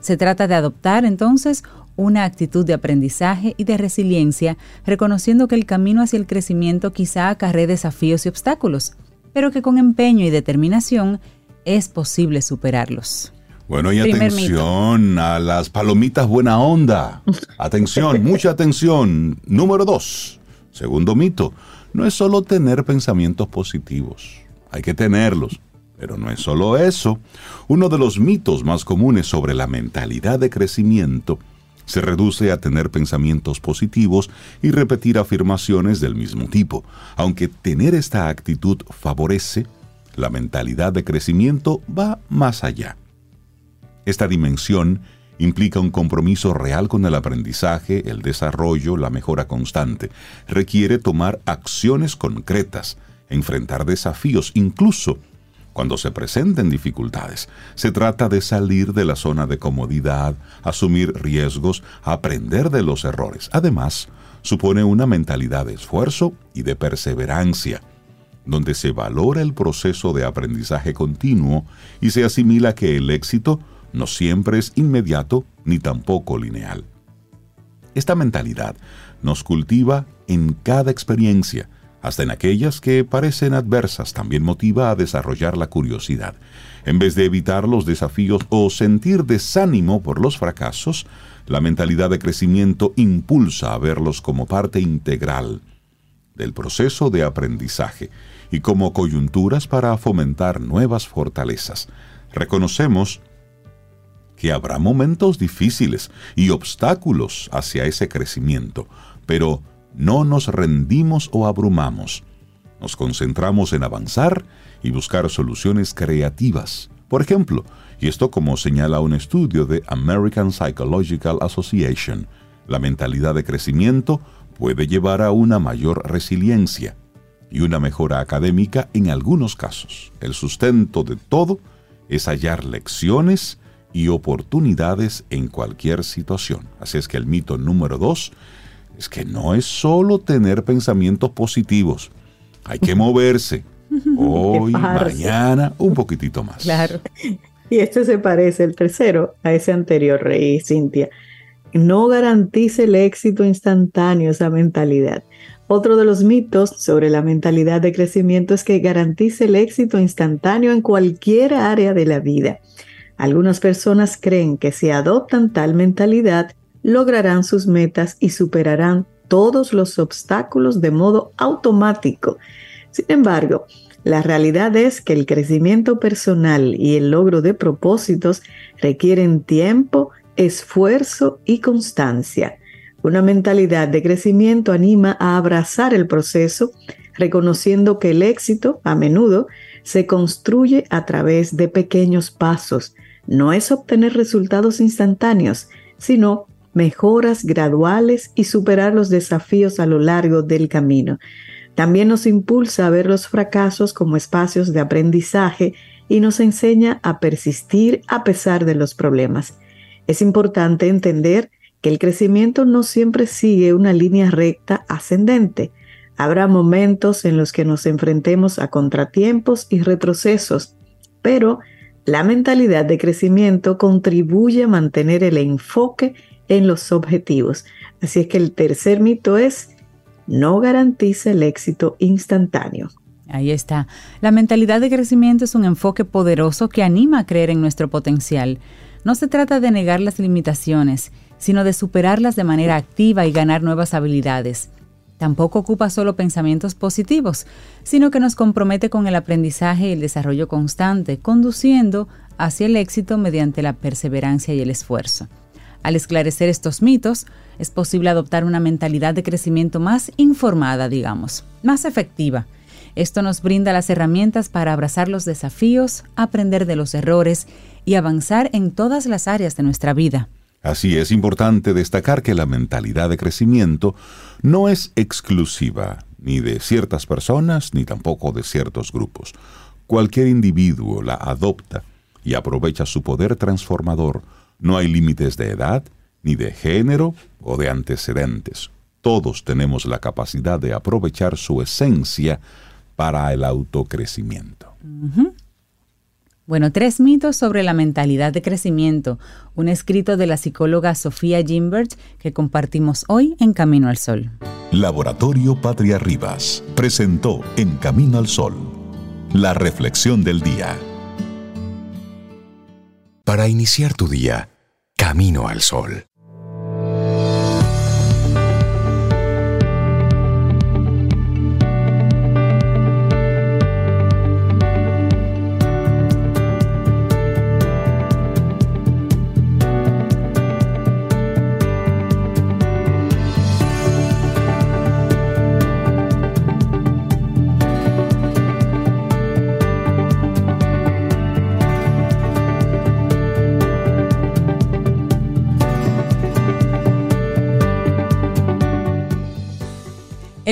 S5: Se trata de adoptar entonces una actitud de aprendizaje y de resiliencia, reconociendo que el camino hacia el crecimiento quizá acarre desafíos y obstáculos, pero que con empeño y determinación es posible superarlos.
S4: Bueno, y atención a las palomitas buena onda. *laughs* Atención, mucha atención. Número dos, segundo mito, no es solo tener pensamientos positivos, hay que tenerlos pero no es solo eso. Uno de los mitos más comunes sobre la mentalidad de crecimiento se reduce a tener pensamientos positivos y repetir afirmaciones del mismo tipo. Aunque tener esta actitud favorece, la mentalidad de crecimiento va más allá. Esta dimensión implica un compromiso real con el aprendizaje, el desarrollo, la mejora constante. Requiere tomar acciones concretas, enfrentar desafíos, incluso cuando se presenten dificultades. Se trata de salir de la zona de comodidad, asumir riesgos, aprender de los errores. Además, supone una mentalidad de esfuerzo y de perseverancia, donde se valora el proceso de aprendizaje continuo y se asimila que el éxito no siempre es inmediato ni tampoco lineal. Esta mentalidad nos cultiva en cada experiencia, hasta en aquellas que parecen adversas, también motiva a desarrollar la curiosidad. En vez de evitar los desafíos o sentir desánimo por los fracasos, la mentalidad de crecimiento impulsa a verlos como parte integral del proceso de aprendizaje y como coyunturas para fomentar nuevas fortalezas. Reconocemos que habrá momentos difíciles y obstáculos hacia ese crecimiento, pero no nos rendimos o abrumamos. Nos concentramos en avanzar y buscar soluciones creativas. Por ejemplo, y esto como señala un estudio de American Psychological Association, la mentalidad de crecimiento puede llevar a una mayor resiliencia y una mejora académica en algunos casos. El sustento de todo es hallar lecciones y oportunidades en cualquier situación. Así es que el mito número dos es que no es solo tener pensamientos positivos, hay que moverse. *laughs* Hoy, mañana, un poquitito más.
S6: Claro. Y este se parece, el tercero, a ese anterior, Rey Cintia. No garantice el éxito instantáneo esa mentalidad. Otro de los mitos sobre la mentalidad de crecimiento es que garantice el éxito instantáneo en cualquier área de la vida. Algunas personas creen que si adoptan tal mentalidad, lograrán sus metas y superarán todos los obstáculos de modo automático. Sin embargo, la realidad es que el crecimiento personal y el logro de propósitos requieren tiempo, esfuerzo y constancia. Una mentalidad de crecimiento anima a abrazar el proceso, reconociendo que el éxito, a menudo, se construye a través de pequeños pasos. No es obtener resultados instantáneos, sino mejoras graduales y superar los desafíos a lo largo del camino. También nos impulsa a ver los fracasos como espacios de aprendizaje y nos enseña a persistir a pesar de los problemas. Es importante entender que el crecimiento no siempre sigue una línea recta ascendente. Habrá momentos en los que nos enfrentemos a contratiempos y retrocesos, pero la mentalidad de crecimiento contribuye a mantener el enfoque en los objetivos. Así es que el tercer mito es, no garantiza el éxito instantáneo.
S5: Ahí está. La mentalidad de crecimiento es un enfoque poderoso que anima a creer en nuestro potencial. No se trata de negar las limitaciones, sino de superarlas de manera activa y ganar nuevas habilidades. Tampoco ocupa solo pensamientos positivos, sino que nos compromete con el aprendizaje y el desarrollo constante, conduciendo hacia el éxito mediante la perseverancia y el esfuerzo. Al esclarecer estos mitos, es posible adoptar una mentalidad de crecimiento más informada, digamos, más efectiva. Esto nos brinda las herramientas para abrazar los desafíos, aprender de los errores y avanzar en todas las áreas de nuestra vida.
S4: Así es importante destacar que la mentalidad de crecimiento no es exclusiva ni de ciertas personas ni tampoco de ciertos grupos. Cualquier individuo la adopta y aprovecha su poder transformador no hay límites de edad, ni de género o de antecedentes. Todos tenemos la capacidad de aprovechar su esencia para el autocrecimiento.
S5: Bueno, tres mitos sobre la mentalidad de crecimiento, un escrito de la psicóloga Sofía Gimbert que compartimos hoy en Camino al Sol.
S2: Laboratorio Patria Rivas presentó En Camino al Sol, la reflexión del día. Para iniciar tu día, Camino al Sol.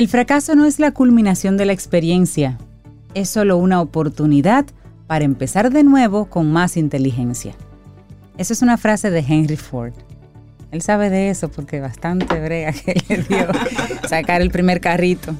S5: El fracaso no es la culminación de la experiencia, es solo una oportunidad para empezar de nuevo con más inteligencia. Esa es una frase de Henry Ford. Él sabe de eso porque bastante brega que le dio *laughs* sacar el primer carrito.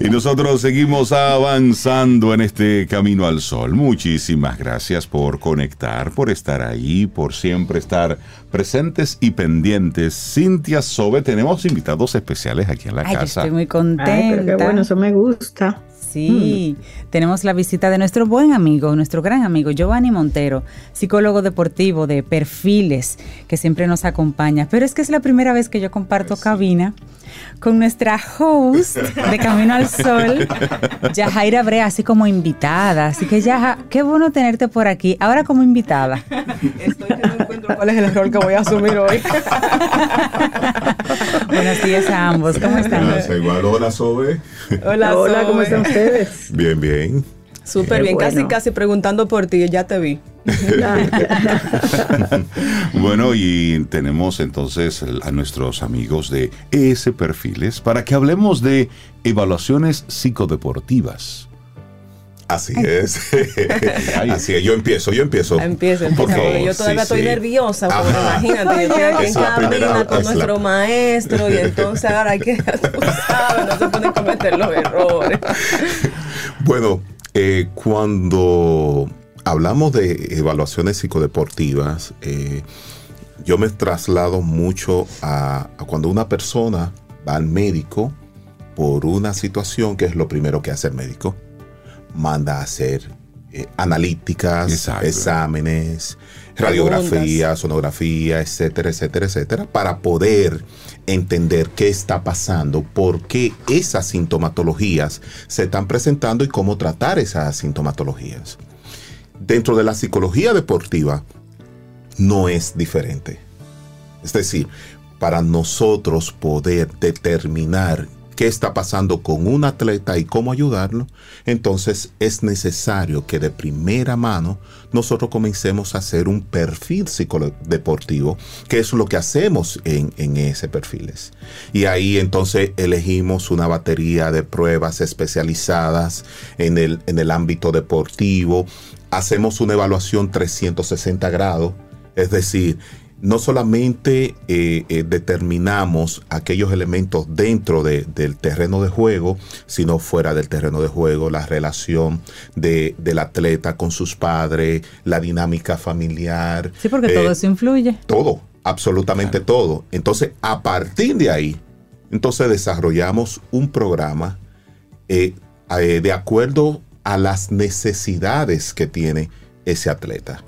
S4: Y nosotros seguimos avanzando en este camino al sol. Muchísimas gracias por conectar, por estar ahí, por siempre estar presentes y pendientes. Cintia Sobe, tenemos invitados especiales aquí en la
S5: Ay, yo
S4: casa.
S5: estoy muy contenta.
S6: Ay, pero qué bueno, eso me gusta.
S5: Sí, tenemos la visita de nuestro buen amigo, nuestro gran amigo Giovanni Montero, psicólogo deportivo de perfiles, que siempre nos acompaña. Pero es que es la primera vez que yo comparto cabina con nuestra host de Camino al Sol, Yajaira Brea, así como invitada. Así que Yaja, qué bueno tenerte por aquí, ahora como invitada.
S7: Estoy que no encuentro cuál es el rol que voy a asumir hoy.
S5: Buenos días a ambos, ¿cómo están?
S8: igual, hola Sobe.
S7: Hola,
S6: Hola, ¿cómo están ustedes?
S8: Bien, bien.
S7: Súper bien, casi
S6: bueno.
S7: casi preguntando por ti, ya te vi. *laughs*
S4: Bueno, y tenemos entonces a nuestros amigos de ES Perfiles para que hablemos de evaluaciones psicodeportivas.
S8: Así es. *laughs* Así es. Yo empiezo, yo empiezo.
S7: Empieza, empieza,
S8: Porque-
S7: porque yo todavía
S8: sí,
S7: estoy
S8: sí.
S7: nerviosa, porque
S8: Ajá.
S7: imagínate, yo estoy aquí en
S8: Es
S7: cabina con
S8: la-
S7: nuestro maestro y entonces ahora hay que, *laughs* tú sabes, no se pueden cometer los errores.
S8: Bueno, eh, cuando hablamos de evaluaciones psicodeportivas, eh, yo me traslado mucho a, a cuando una persona va al médico por una situación que es lo primero que hace el médico. Manda a hacer eh, analíticas,
S4: Exacto.
S8: exámenes, radiografía, sonografía, etcétera, etcétera, etcétera, para poder entender qué está pasando, por qué esas sintomatologías se están presentando y cómo tratar esas sintomatologías. Dentro de la psicología deportiva no es diferente. Es decir, para nosotros poder determinar qué está pasando con un atleta y cómo ayudarlo, entonces es necesario que de primera mano nosotros comencemos a hacer un perfil psicodeportivo, que es lo que hacemos en, en ese perfiles. Y ahí entonces elegimos una batería de pruebas especializadas en el, en el ámbito deportivo, hacemos una evaluación 360 grados, es decir, no solamente eh, eh, determinamos aquellos elementos dentro de- del terreno de juego, sino fuera del terreno de juego, la relación de- del atleta con sus padres, la dinámica familiar.
S5: Sí, porque
S8: eh,
S5: todo eso influye.
S8: todo, absolutamente todo. Entonces, a partir de ahí, entonces desarrollamos un programa eh, eh, de acuerdo a las necesidades que tiene ese atleta.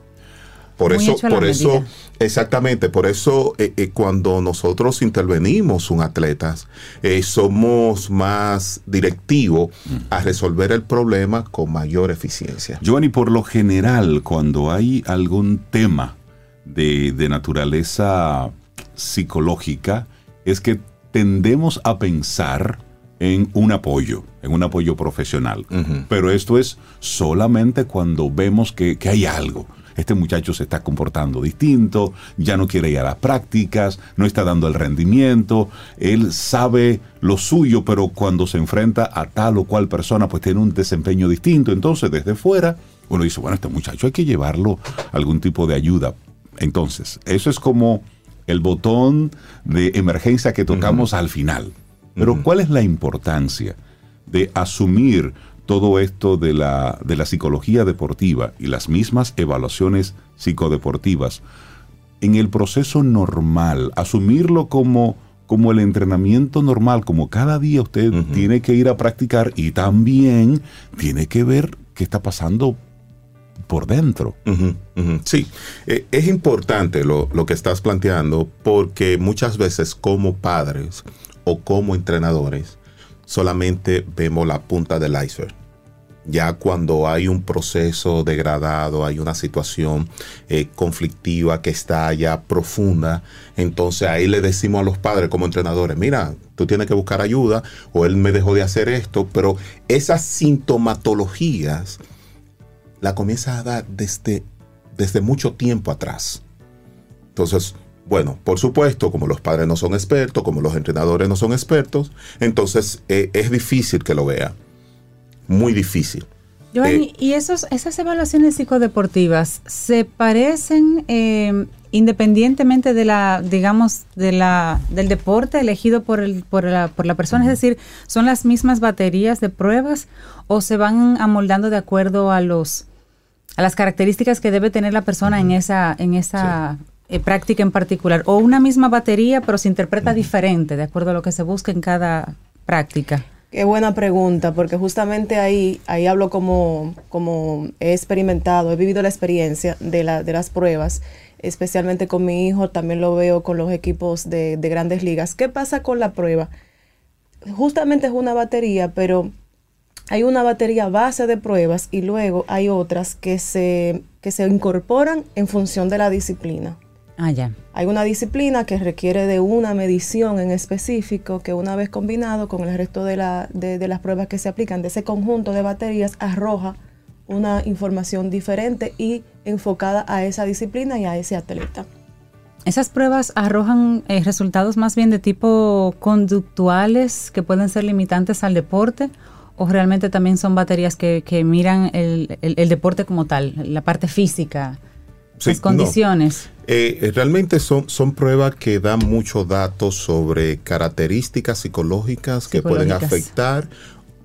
S8: Por
S5: Muy
S8: eso, por eso,
S5: medida.
S8: exactamente, por eso eh, eh, cuando nosotros intervenimos un atleta, eh, somos más directivos a resolver el problema con mayor eficiencia.
S4: Giovanni, por lo general, cuando hay algún tema de, de naturaleza psicológica, es que tendemos a pensar en un apoyo, en un apoyo profesional. Pero esto es solamente cuando vemos que, que hay algo. Este muchacho se está comportando distinto, ya no quiere ir a las prácticas, no está dando el rendimiento, él sabe lo suyo, pero cuando se enfrenta a tal o cual persona, pues tiene un desempeño distinto. Entonces, desde fuera, uno dice, bueno, este muchacho hay que llevarlo a algún tipo de ayuda. Entonces, eso es como el botón de emergencia que tocamos al final. Pero ¿cuál es la importancia de asumir todo esto de la, de la psicología deportiva y las mismas evaluaciones psicodeportivas en el proceso normal? Asumirlo como, como el entrenamiento normal, como cada día usted tiene que ir a practicar y también tiene que ver qué está pasando por dentro.
S8: Sí, Eh, es importante lo, lo que estás planteando porque muchas veces como padres o como entrenadores solamente vemos la punta del iceberg. Ya cuando hay un proceso degradado, hay una situación eh, conflictiva que está ya profunda, entonces ahí le decimos a los padres como entrenadores, mira, tú tienes que buscar ayuda o él me dejó de hacer esto, pero esas sintomatologías la comienza a dar desde, desde mucho tiempo atrás. Entonces, Bueno, por supuesto, como los padres no son expertos, como los entrenadores no son expertos, entonces eh, es difícil que lo vea. Muy difícil.
S5: Giovanni,
S8: Eh,
S5: ¿y esos, esas evaluaciones psicodeportivas se parecen eh, independientemente de la, digamos, de la, del deporte elegido por, el, por, la, por la persona? Es decir, ¿son las mismas baterías de pruebas o se van amoldando de acuerdo a los a las características que debe tener la persona en esa, en esa eh, práctica en particular? ¿O una misma batería pero se interpreta diferente de acuerdo a lo que se busca en cada práctica?
S7: Qué buena pregunta, porque justamente ahí, ahí hablo como, como he experimentado, he vivido la experiencia de, la, de las pruebas, especialmente con mi hijo, también lo veo con los equipos de, de grandes ligas. ¿Qué pasa con la prueba? Justamente es una batería, pero hay una batería base de pruebas y luego hay otras que se, que se incorporan en función de la disciplina.
S5: Ah, ya.
S7: Hay una disciplina que requiere de una medición en específico que una vez combinado con el resto de, la, de, de las pruebas que se aplican de ese conjunto de baterías arroja una información diferente y enfocada a esa disciplina y a ese atleta.
S5: Esas pruebas arrojan eh, resultados más bien de tipo conductuales que pueden ser limitantes al deporte o realmente también son baterías que, que miran el, el- el deporte como tal, la parte física,
S8: Sí,
S5: las
S8: no.
S5: condiciones.
S8: Eh, realmente son, son pruebas que dan muchos datos sobre características psicológicas que pueden afectar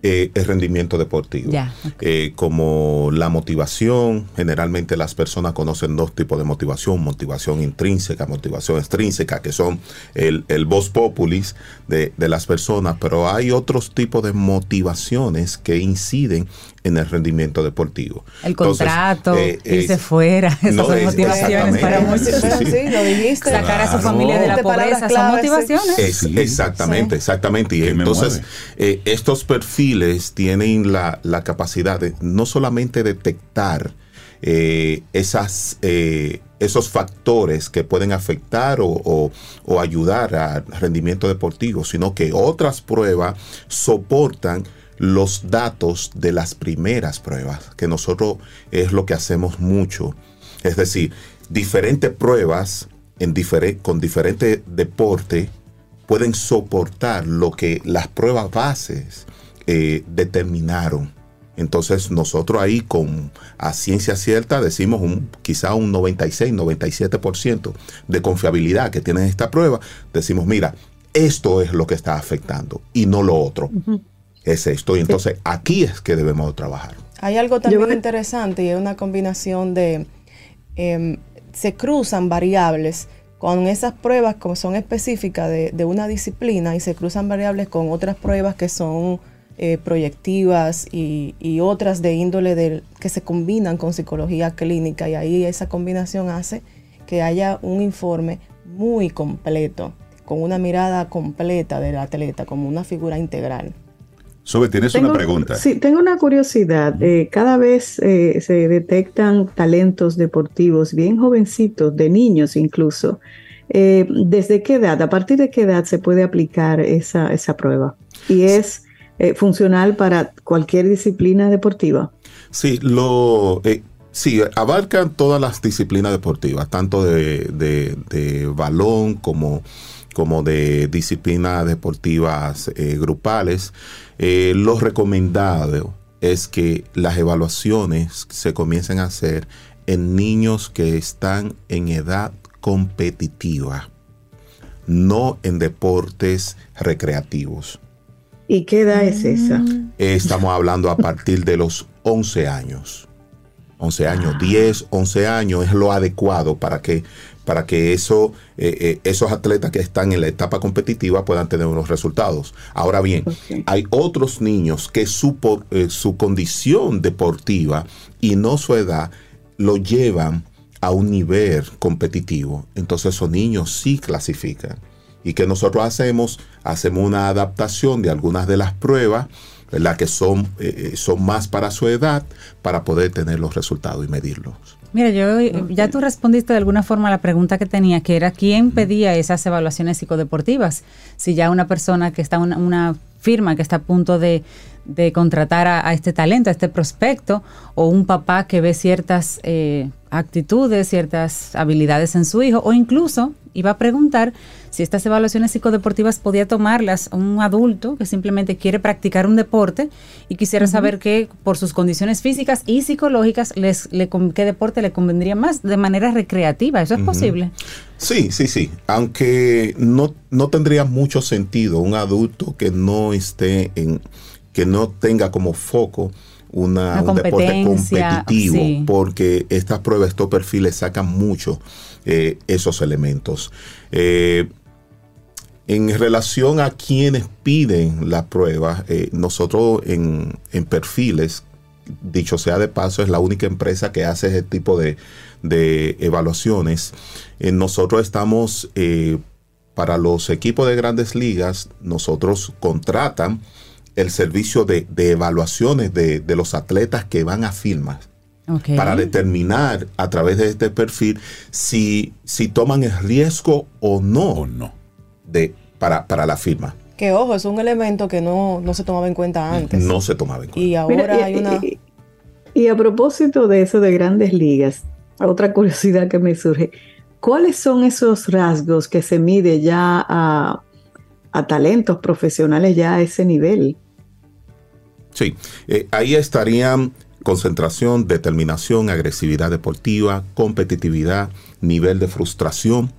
S8: eh, el rendimiento deportivo. Eh, como la motivación, generalmente las personas conocen dos tipos de motivación, motivación intrínseca, motivación extrínseca, que son el, el voz populis de, de las personas, pero hay otros tipos de motivaciones que inciden en el rendimiento deportivo.
S5: El
S8: Entonces,
S5: contrato,
S8: eh,
S5: irse
S8: eh,
S5: fuera, esas
S8: no,
S5: son
S8: es-
S5: motivaciones para muchos.
S8: Sí, sí.
S7: Sí, lo dijiste.
S5: Sacar a su familia de la pobreza, son motivaciones.
S8: Es- exactamente,
S7: Sí.
S8: exactamente. Y entonces, eh, estos perfiles tienen la, capacidad de no solamente detectar eh, esas, eh, esos factores que pueden afectar o, ayudar al rendimiento deportivo, sino que otras pruebas soportan los datos de las primeras pruebas, que nosotros es lo que hacemos mucho. Es decir, diferentes pruebas en con diferentes deportes pueden soportar lo que las pruebas bases eh, determinaron. Entonces nosotros ahí con a ciencia cierta decimos un, quizá un 96, 97% de confiabilidad que tiene esta prueba. Decimos, mira, esto es lo que está afectando y no lo otro. Es esto. Y entonces aquí es que debemos de trabajar.
S7: Hay algo también
S6: Yo-
S7: interesante y es una combinación de, em, se cruzan variables con esas pruebas como son específicas de, de una disciplina y se cruzan variables con otras pruebas que son eh, proyectivas y, y otras de índole del, que se combinan con psicología clínica y ahí esa combinación hace que haya un informe muy completo, con una mirada completa del atleta, como una figura integral.
S4: Sobe, tienes una pregunta.
S6: Sí, tengo una curiosidad. Eh, cada vez eh, se detectan talentos deportivos bien jovencitos, de niños incluso. Eh, ¿Desde qué edad, a partir de qué edad se puede aplicar esa, esa prueba? Y es eh, funcional para cualquier disciplina deportiva.
S8: Sí, lo, eh, sí, abarcan todas las disciplinas deportivas, tanto de, de- balón como, como de disciplinas deportivas eh, grupales. Lo recomendado es que las evaluaciones se comiencen a hacer en niños que están en edad competitiva, no en deportes recreativos.
S6: ¿Y qué edad es esa?
S8: Eh, Estamos hablando a partir de los 11 años. 11 años, 10, 11 años es lo adecuado para que, para que eso, eh, eh, esos atletas que están en la etapa competitiva puedan tener unos resultados. Ahora bien, hay otros niños que su, por- eh, su condición deportiva y no su edad lo llevan a un nivel competitivo. Entonces esos niños sí clasifican. ¿Y que nosotros hacemos? Hacemos una adaptación de algunas de las pruebas, ¿verdad? Que son, eh, eh, son más para su edad, para poder tener los resultados y medirlos.
S5: Mira, yo eh, ya tú respondiste de alguna forma a la pregunta que tenía, que era quién pedía esas evaluaciones psicodeportivas. Si ya una persona que está, una, una firma que está a punto de, de contratar a, a este talento, a este prospecto, o un papá que ve ciertas eh, actitudes, ciertas habilidades en su hijo o incluso iba a preguntar si estas evaluaciones psicodeportivas podía tomarlas un adulto que simplemente quiere practicar un deporte y quisiera saber que por sus condiciones físicas y psicológicas les, le, qué deporte le convendría más de manera recreativa. ¿Eso es posible?
S8: Sí, sí, sí. Aunque no, no tendría mucho sentido un adulto que no esté en, que no tenga como foco una, un deporte competitivo, porque estas pruebas, estos perfiles sacan mucho eh, esos elementos. Eh, en relación a quienes piden las pruebas, eh, nosotros en, perfiles, dicho sea de paso, es la única empresa que hace ese tipo de, evaluaciones. nosotros estamos, para los equipos de grandes ligas, nosotros contratan el servicio de, evaluaciones de, los atletas que van a firmas. Para determinar a través de este perfil si, si toman el riesgo o no,
S4: no.
S8: De, para, para la firma.
S7: Que ojo, es un elemento que no, se tomaba en cuenta antes.
S8: No se tomaba en cuenta.
S7: Y ahora hay una...
S6: Y, a propósito de eso de grandes ligas, otra *laughs* curiosidad que me surge, ¿cuáles son esos rasgos que se mide ya a, a talentos profesionales ya a ese nivel?
S8: Sí, eh, ahí estarían concentración, determinación, agresividad deportiva, competitividad, nivel de frustración,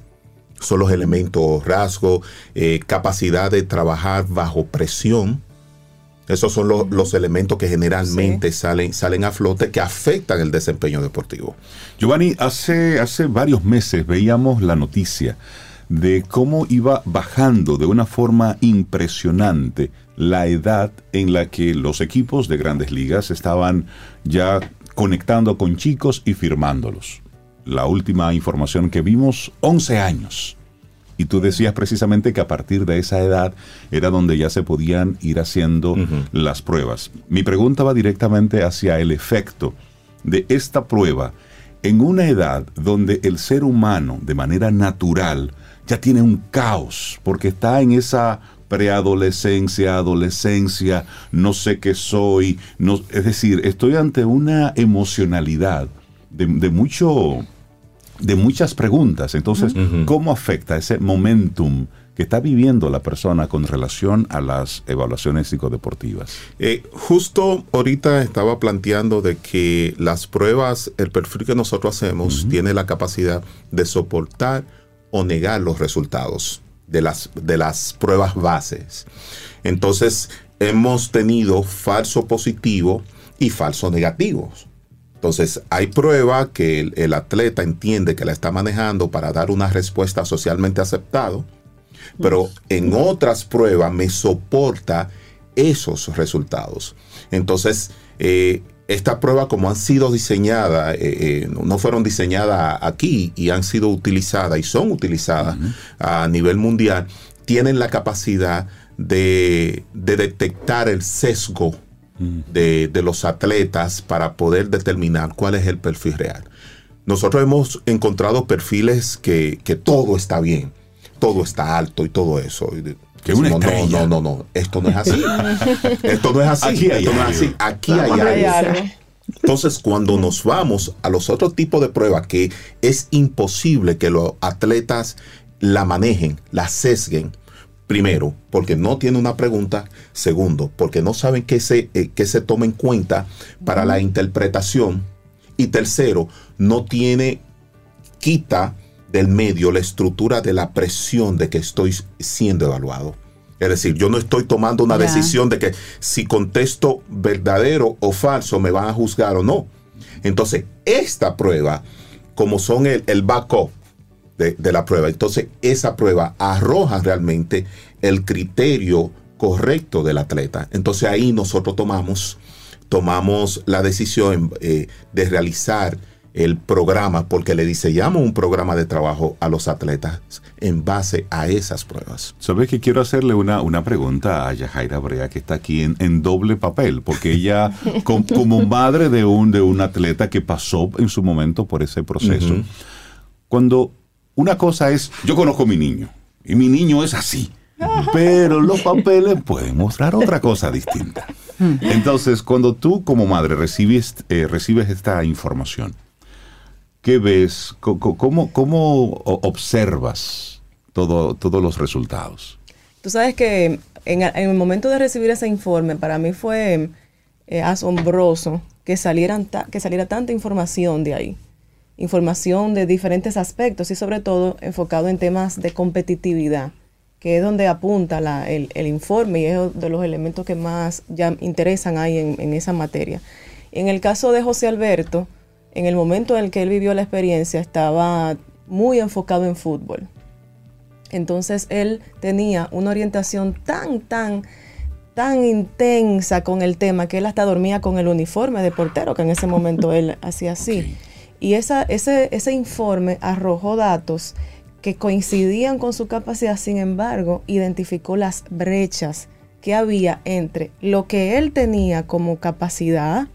S8: son los elementos rasgos, eh, capacidad de trabajar bajo presión. Esos son los, elementos que generalmente salen, salen a flote que afectan el desempeño deportivo.
S4: Giovanni, hace, hace varios meses veíamos la noticia de cómo iba bajando de una forma impresionante la edad en la que los equipos de grandes ligas estaban ya conectando con chicos y firmándolos. La última información que vimos, 11 años. Y tú decías precisamente que a partir de esa edad era donde ya se podían ir haciendo las pruebas. Mi pregunta va directamente hacia el efecto de esta prueba en una edad donde el ser humano de manera natural ya tiene un caos, porque está en esa preadolescencia, adolescencia, no sé qué soy, no, es decir, estoy ante una emocionalidad de, mucho, de muchas preguntas. Entonces, ¿cómo afecta ese momentum que está viviendo la persona con relación a las evaluaciones psicodeportivas?
S8: Eh, justo ahorita estaba planteando de que las pruebas, el perfil que nosotros hacemos, tiene la capacidad de soportar o negar los resultados de las, de las pruebas bases. Entonces, hemos tenido falso positivo y falso negativos. Entonces, hay prueba que el, atleta entiende que la está manejando para dar una respuesta socialmente aceptado, pero en otras pruebas me soporta esos resultados. Entonces, eh, estas pruebas como han sido diseñadas, eh, eh, no fueron diseñadas aquí y han sido utilizadas y son utilizadas a nivel mundial, tienen la capacidad de, detectar el sesgo de, los atletas para poder determinar cuál es el perfil real. Nosotros hemos encontrado perfiles que, todo está bien, todo está alto y todo eso.
S4: Que una
S8: no, no, no, no, esto no es así. *laughs* esto no es así. Aquí hay, esto no es así. Aquí hay, algo. Entonces, cuando nos vamos a los otros tipos de pruebas que es imposible que los atletas la manejen, la sesguen, primero, porque no tiene una pregunta, segundo, porque no saben qué se, eh, qué se toma en cuenta para la interpretación, y tercero, no tiene, quita del medio la estructura de la presión de que estoy siendo evaluado. Es decir, yo no estoy tomando una decisión de que si contesto verdadero o falso me van a juzgar o no. Entonces, esta prueba, como son el, el backup de, de, la prueba, entonces esa prueba arroja realmente el criterio correcto del atleta. Entonces ahí nosotros tomamos, tomamos la decisión eh, de realizar el programa, porque le diseñamos un programa de trabajo a los atletas en base a esas pruebas.
S4: ¿Sabes que quiero hacerle una, una pregunta a Yajaira Brea, que está aquí en, doble papel? Porque ella, *laughs* como madre de un, de un atleta que pasó en su momento por ese proceso, cuando una cosa es, yo conozco a mi niño, y mi niño es así. *laughs* Pero los papeles pueden mostrar otra cosa distinta. Entonces, cuando tú como madre recibes, eh, recibes esta información, ¿qué ves? ¿Cómo, cómo observas todo, todos los resultados?
S7: Tú sabes que en, en el momento de recibir ese informe, para mí fue eh, asombroso que, salieran ta- que saliera tanta información de ahí. Información de diferentes aspectos y sobre todo enfocado en temas de competitividad, que es donde apunta el, informe y es de los elementos que más ya interesan ahí en, en esa materia. En el caso de José Alberto, en el momento en el que él vivió la experiencia, estaba muy enfocado en fútbol. Entonces él tenía una orientación tan, tan, tan intensa con el tema que él hasta dormía con el uniforme de portero, que en ese momento él hacía así. Y esa, ese, ese informe arrojó datos que coincidían con su capacidad, sin embargo, identificó las brechas que había entre lo que él tenía como capacidad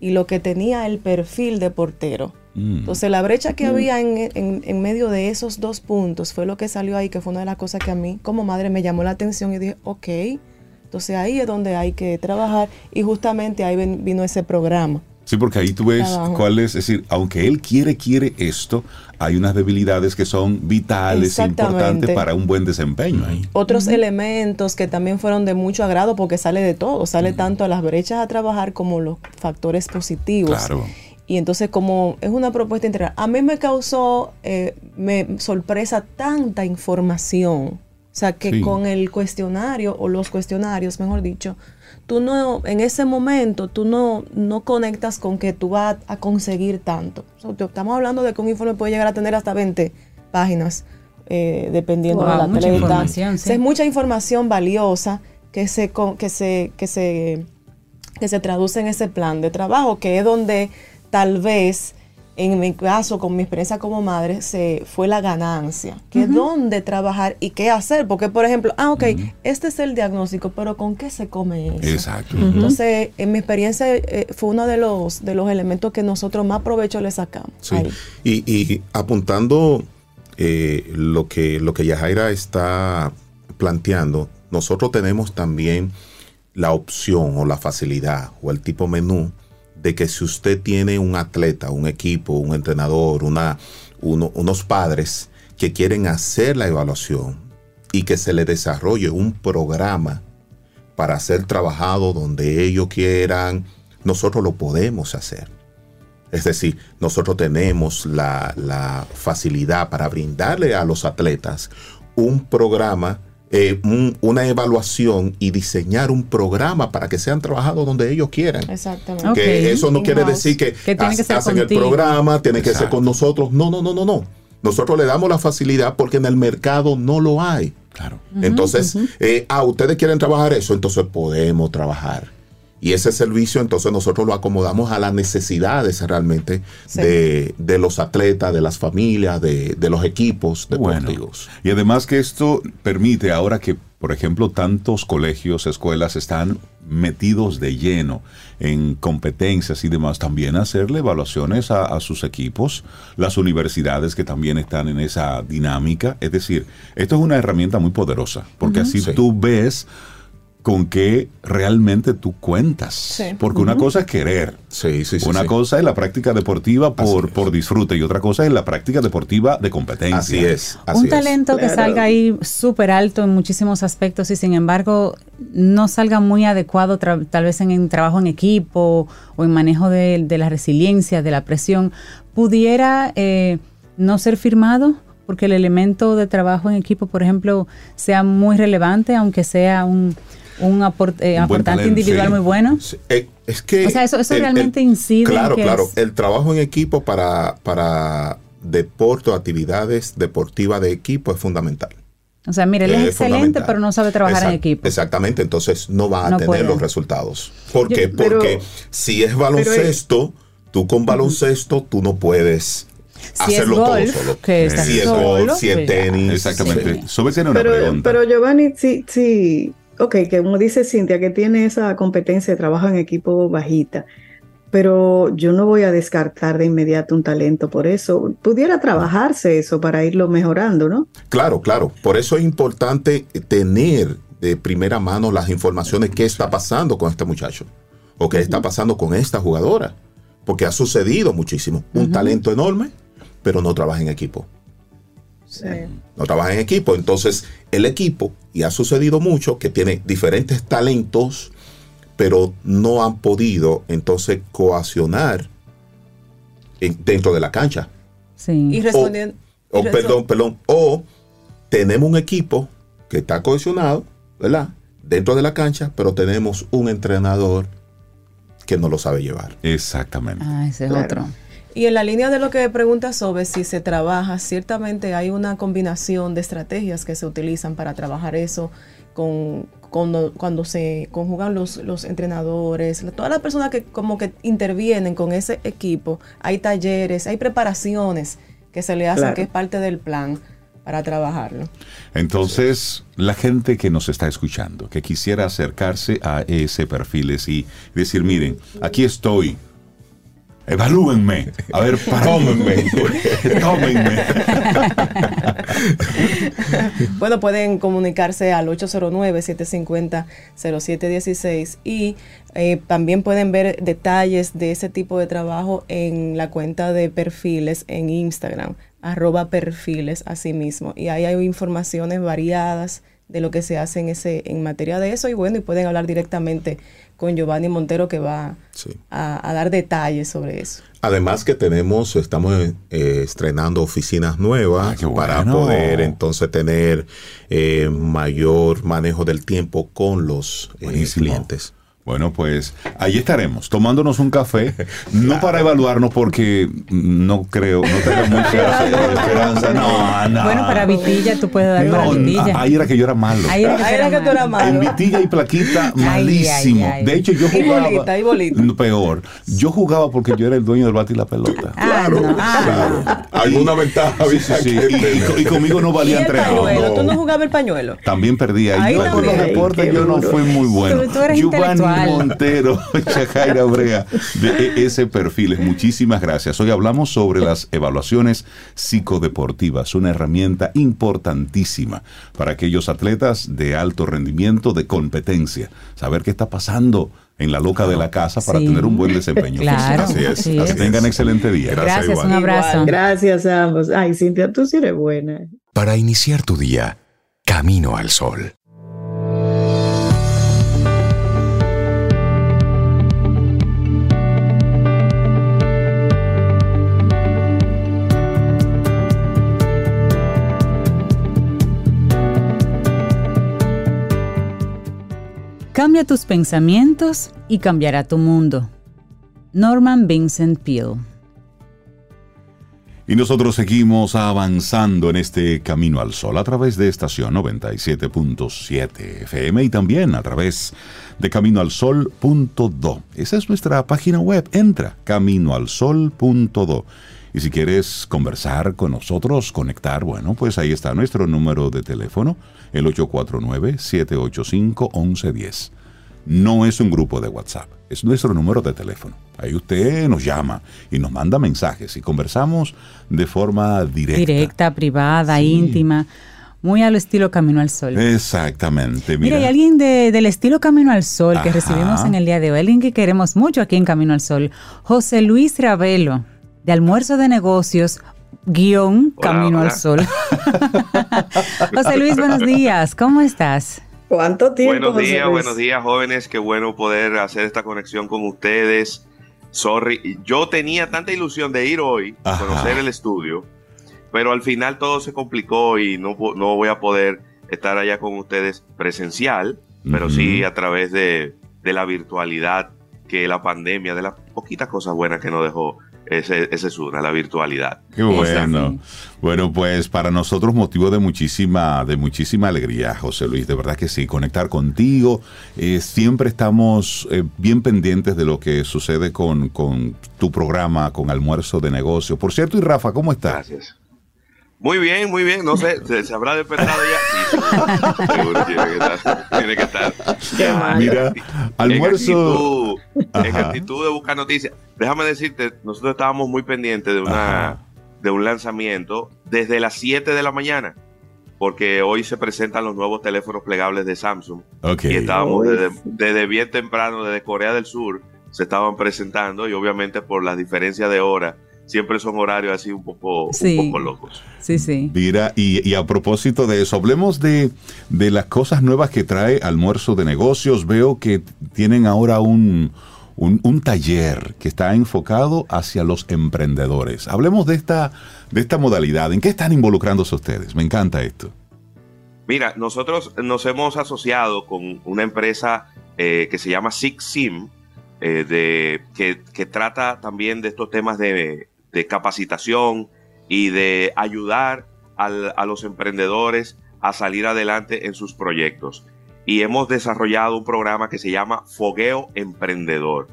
S7: y lo que tenía el perfil de portero.
S4: Mm.
S7: Entonces la brecha que había en, en- en medio de esos dos puntos fue lo que salió ahí, que fue una de las cosas que a mí como madre me llamó la atención y dije, ok, entonces ahí es donde hay que trabajar y justamente ahí ven- vino ese programa.
S4: Sí, porque ahí tú ves
S7: Trabajo.
S4: cuál es, es decir, aunque él quiere, quiere esto, hay unas debilidades que son vitales e importantes para un buen desempeño ahí.
S7: Otros elementos que también fueron de mucho agrado porque sale de todo, sale tanto a las brechas a trabajar como los factores positivos.
S4: Claro.
S7: Y entonces como es una propuesta integral, a mí me causó eh, me sorpresa tanta información. O sea, que
S4: Sí.
S7: con el cuestionario o los cuestionarios, mejor dicho, tú no, en ese momento, tú no, no conectas con que tú vas a conseguir tanto. O sea, te- estamos hablando de que un informe puede llegar a tener hasta 20 páginas, eh, dependiendo
S5: Wow,
S7: de la
S5: mucha
S7: atleta.
S5: información, sí.
S7: Es mucha información valiosa que se, que se, que se que se traduce en ese plan de trabajo, que es donde tal vez, en mi caso, con mi experiencia como madre, se fue la ganancia, que es dónde trabajar y qué hacer, porque por ejemplo, ah, ok, este es el diagnóstico, pero ¿con qué se come eso?
S4: Exacto.
S7: Entonces, en mi experiencia eh, fue uno de los, de los elementos que nosotros más provecho le sacamos.
S8: Sí. Y, y apuntando eh, lo, que, lo que Yajaira está planteando, nosotros tenemos también la opción o la facilidad o el tipo menú de que si usted tiene un atleta, un equipo, un entrenador, una, uno- unos padres que quieren hacer la evaluación y que se le desarrolle un programa para ser trabajado donde ellos quieran, nosotros lo podemos hacer. Es decir, nosotros tenemos la, la facilidad para brindarle a los atletas un programa, eh, un- una evaluación y diseñar un programa para que sean trabajados donde ellos quieran.
S7: Exactamente.
S8: Que eso no quiere decir que, hacen el programa, tiene que ser con nosotros. No, no, no, no, no. Nosotros le damos la facilidad porque en el mercado no lo hay.
S4: Claro.
S8: Entonces, eh, ah, ustedes quieren trabajar eso, entonces podemos trabajar. Y ese servicio, entonces nosotros lo acomodamos a las necesidades realmente
S7: Sí.
S8: de, de los atletas, de las familias, de, de los equipos
S4: Bueno,
S8: deportivos.
S4: y además que esto permite ahora que, por ejemplo, tantos colegios, escuelas están metidos de lleno en competencias y demás, también hacerle evaluaciones a, a sus equipos, las universidades que también están en esa dinámica. Es decir, esto es una herramienta muy poderosa, porque así
S8: Sí.
S4: tú ves con qué realmente tú cuentas.
S7: Sí.
S4: Porque una cosa es querer,
S8: Sí, sí, sí.
S4: una
S8: sí.
S4: cosa es la práctica deportiva por, por disfrute y otra cosa es la práctica deportiva de competencia.
S8: Así es. Así
S5: un
S8: es.
S5: talento que
S6: Claro.
S5: salga ahí súper alto en muchísimos aspectos y sin embargo no salga muy adecuado tal vez en, en trabajo en equipo o en manejo de, de la resiliencia, de la presión, pudiera eh, no ser firmado porque el elemento de trabajo en equipo, por ejemplo, sea muy relevante, aunque sea un, un, aport- eh,
S4: Un
S5: aportante
S4: talento,
S5: individual
S4: sí.
S5: muy bueno.
S8: Sí, eh, es que
S5: O sea, eso- eso realmente incide en
S8: Claro,
S5: que
S8: claro.
S5: es-
S8: El trabajo en equipo para, para deporte o actividades deportivas de equipo es fundamental.
S5: O sea, mire, él es
S8: Es
S5: excelente, pero no sabe trabajar en equipo.
S8: Exactamente, entonces no va a
S5: No
S8: tener
S5: puede.
S8: los resultados. ¿Por
S5: Yo-
S8: qué?
S6: pero-
S8: Porque si es baloncesto, tú con baloncesto tú no puedes
S5: Si
S8: hacerlo
S5: golf,
S8: todo solo.
S5: que
S8: si es
S5: solo,
S8: golf, si es tenis.
S4: Exactamente.
S8: sí.
S4: Sobre tiene una
S6: Pero,
S4: pregunta.
S6: pero Giovanni, sí, sí, ok, que como dice Cintia, que tiene esa competencia de trabajo en equipo bajita, pero yo no voy a descartar de inmediato un talento por eso. Pudiera trabajarse eso para irlo mejorando, ¿no?
S8: Claro, claro. Por eso es importante tener de primera mano las informaciones qué está pasando con este muchacho o qué está pasando con esta jugadora. Porque ha sucedido muchísimo. Un talento enorme, pero no trabaja en equipo.
S7: Sí.
S8: No trabaja en equipo. Entonces, el equipo, y ha sucedido mucho, que tiene diferentes talentos, pero no han podido entonces coaccionar en- dentro de la cancha.
S5: Sí.
S7: Y respondiendo. y
S8: O, perdón, perdón. O tenemos un equipo que está cohesionado, ¿verdad? Dentro de la cancha, pero tenemos un entrenador que no lo sabe llevar.
S4: Exactamente.
S5: Ah, ese es
S6: Claro.
S5: otro.
S7: Y en la línea de lo que pregunta sobre si se trabaja, ciertamente hay una combinación de estrategias que se utilizan para trabajar eso con, cuando, cuando se conjugan los, los entrenadores, todas las personas que como que intervienen con ese equipo. Hay talleres, hay preparaciones que se le hacen
S6: Claro.
S7: que es parte del plan para trabajarlo.
S4: Entonces, la gente que nos está escuchando, que quisiera acercarse a ese perfiles y decir, miren, aquí estoy. Evalúenme. A ver, *laughs* tómenme. tómenme.
S7: Bueno, pueden comunicarse al 809-750-0716 y eh, también pueden ver detalles de ese tipo de trabajo en la cuenta de perfiles en Instagram, arroba perfiles asimismo. Y ahí hay informaciones variadas de lo que se hace en, ese, en materia de eso y bueno, y pueden hablar directamente con Giovanni Montero que va
S8: Sí.
S7: a, a dar detalles sobre eso.
S8: Además que tenemos, estamos eh, estrenando oficinas nuevas
S4: Ah,
S8: para poder entonces tener eh, mayor manejo del tiempo con los eh, clientes.
S4: Bueno, pues ahí estaremos, tomándonos un café, *laughs* no para evaluarnos porque no creo, no tengo mucha esperanza. No, no.
S5: Bueno, para Vitilla tú puedes dar para
S4: No,
S5: Vitilla.
S4: ahí era que yo era malo.
S5: Ahí era que,
S7: Ahí era que tú eras malo.
S4: En Vitilla y Plaquita, malísimo.
S5: ay, ay.
S4: De hecho, yo
S7: Y
S4: jugaba.
S7: bolita, y bolita.
S4: Peor. Yo jugaba porque yo era el dueño del bate y la pelota.
S5: Ah, no, ah, no.
S8: Alguna ventaja
S4: Sí, sí, sí. Y, y co- y conmigo no
S7: Y
S4: valía
S7: el
S4: entregado.
S7: pañuelo, tú no jugabas el pañuelo.
S4: También perdía.
S7: Ahí
S4: Y yo con los deportes yo no fui muy bueno.
S5: Tú- tú eres
S4: Giovanni. Montero, *laughs* Chacaira Brea, de ese Perfiles. Muchísimas gracias. Hoy hablamos sobre las evaluaciones psicodeportivas, una herramienta importantísima para aquellos atletas de alto rendimiento, de competencia. Saber qué está pasando en la loca de la casa para
S5: Sí.
S4: tener un buen desempeño.
S5: Claro,
S8: Así es,
S5: así
S8: así
S5: es.
S8: es.
S4: Tengan excelente día.
S8: Gracias,
S5: Gracias,
S8: igual.
S5: un abrazo.
S6: Gracias a ambos. Ay, Cintia, tú sí eres buena.
S9: Para iniciar tu día, camino al sol.
S5: Cambia tus pensamientos y cambiará tu mundo. Norman Vincent Peale.
S4: Y nosotros seguimos avanzando en este camino al sol a través de estación 97.7 FM y también a través de caminoalsol.do. Esa es nuestra página web. Entra caminoalsol.do. Y si quieres conversar con nosotros, conectar, bueno, pues ahí está nuestro número de teléfono, el 849-785-1110. No es un grupo de WhatsApp, es nuestro número de teléfono. Ahí usted nos llama y nos manda mensajes y conversamos de forma directa.
S5: Directa, privada,
S4: Sí.
S5: íntima. Muy al estilo Camino al Sol.
S4: Exactamente.
S5: Mira,
S4: Mira,
S5: hay alguien de- del estilo Camino al Sol que recibimos en el día de hoy, alguien que queremos mucho aquí en Camino al Sol, José Luis Ravelo, de Almuerzo de Negocios, guion
S10: Hola,
S5: Camino
S10: hola.
S5: al Sol. *laughs* José Luis, buenos días, ¿cómo estás?
S6: ¿Cuánto tiempo?
S10: Buenos días, buenos días, jóvenes. Qué bueno poder hacer esta conexión con ustedes. Sorry, yo tenía tanta ilusión de ir hoy a conocer el estudio, pero al final todo se complicó y no, no voy a poder estar allá con ustedes presencial, pero sí a través de, de la virtualidad que la pandemia, de las poquitas cosas buenas que nos dejó ese, ese es una, la virtualidad.
S4: Qué bueno. Bueno, pues para nosotros motivo de muchísima, de muchísima alegría, José Luis, de verdad que sí, conectar contigo. Eh, siempre estamos eh, bien pendientes de lo que sucede con, con tu programa, con Almuerzo de Negocios. Por cierto, y Rafa, ¿cómo estás?
S10: Gracias. Muy bien, muy bien. No sé, ¿se, se habrá despertado ya? Sí, seguro, tiene que estar. Tiene que estar.
S4: Mira, almuerzo.
S10: En actitud, en
S4: Ajá.
S10: actitud de buscar noticias. Déjame decirte, nosotros estábamos muy pendientes de, una,
S4: Ajá.
S10: de un lanzamiento desde las 7 de la mañana, porque hoy se presentan los nuevos teléfonos plegables de Samsung.
S4: Ok.
S10: Y estábamos desde, desde bien temprano, desde Corea del Sur, se estaban presentando y obviamente por las diferencias de hora siempre son horarios así un poco,
S5: Sí.
S10: un poco locos.
S5: Sí, sí.
S4: Mira, y, y a propósito de eso, hablemos de, de las cosas nuevas que trae Almuerzo de Negocios. Veo que tienen ahora un, un, un taller que está enfocado hacia los emprendedores. Hablemos de esta, de esta modalidad. ¿En qué están involucrándose ustedes? Me encanta esto.
S10: Mira, nosotros nos hemos asociado con una empresa eh, que se llama Six Sim, eh, de, que, que trata también de estos temas de, de capacitación y de ayudar al- a los emprendedores a salir adelante en sus proyectos. Y hemos desarrollado un programa que se llama Fogueo Emprendedor.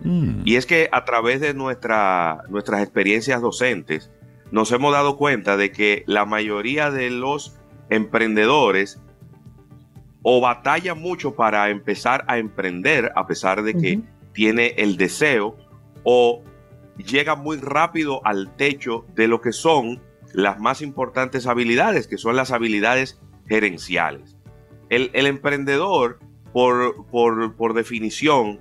S10: Y es que a través de nuestra, nuestras experiencias docentes, nos hemos dado cuenta de que la mayoría de los emprendedores o batallan mucho para empezar a emprender, a pesar de que tiene el deseo, o llega muy rápido al techo de lo que son las más importantes habilidades, que son las habilidades gerenciales. El, el emprendedor, por, por- por definición,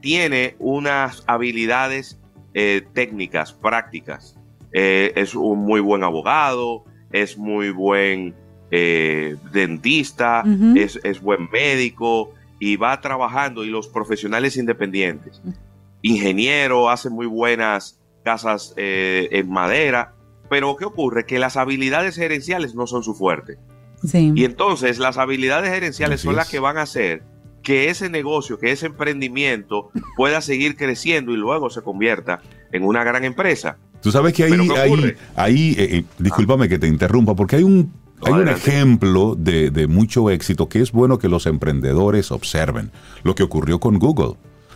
S10: tiene unas habilidades eh, técnicas, prácticas. Eh, es un muy buen abogado, es muy buen eh, dentista, es, es buen médico y va trabajando y los profesionales independientes. Ingeniero, hace muy buenas casas eh, en madera, pero ¿qué ocurre? Que las habilidades gerenciales no son su fuerte.
S5: Sí.
S10: Y entonces las habilidades gerenciales
S4: Así
S10: son las
S4: es.
S10: que van a hacer que ese negocio, que ese emprendimiento *laughs* pueda seguir creciendo y luego se convierta en una gran empresa.
S4: Tú sabes que ahí,
S10: ¿Pero qué
S4: ahí, ahí eh, eh, discúlpame que te interrumpa, porque hay un, hay un ejemplo de, de mucho éxito que es bueno que los emprendedores observen. Lo que ocurrió con Google.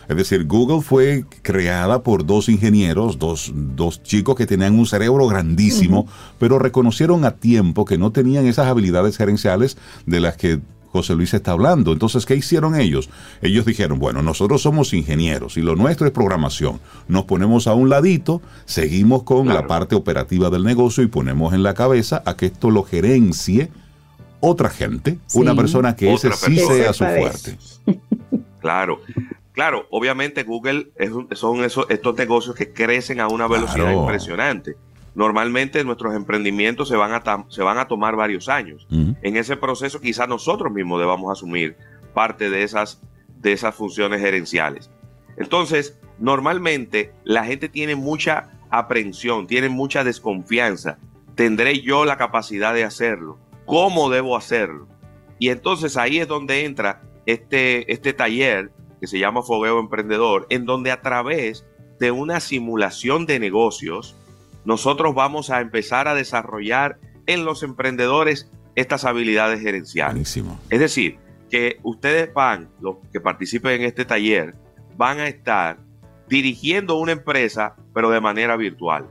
S4: Es decir, Google fue creada por dos ingenieros, dos, dos chicos que tenían un cerebro grandísimo, pero reconocieron a tiempo que no tenían esas habilidades gerenciales de las que José Luis está hablando. Entonces, ¿qué hicieron ellos? Ellos dijeron, bueno, nosotros somos ingenieros y lo nuestro es programación. Nos ponemos a un ladito, seguimos con la parte operativa del negocio y ponemos en la cabeza a que esto lo gerencie otra gente,
S5: Sí.
S4: una persona que
S10: Otra
S4: ese sí sea su fuerte. *laughs*
S10: Claro, claro, obviamente Google es un- son esos, estos negocios que crecen a una velocidad
S4: Claro.
S10: impresionante. Normalmente nuestros emprendimientos se van, a tam- se van a tomar varios años. En ese proceso quizás nosotros mismos debamos asumir parte de esas, de esas funciones gerenciales. Entonces, normalmente la gente tiene mucha aprensión, tiene mucha desconfianza. ¿Tendré yo la capacidad de hacerlo? ¿Cómo debo hacerlo? Y entonces ahí es donde entra este, este taller que se llama Fogueo Emprendedor, en donde a través de una simulación de negocios, nosotros vamos a empezar a desarrollar en los emprendedores estas habilidades gerenciales.
S4: Buenísimo.
S10: Es decir, que ustedes van, los que participen en este taller, van a estar dirigiendo una empresa, pero de manera virtual.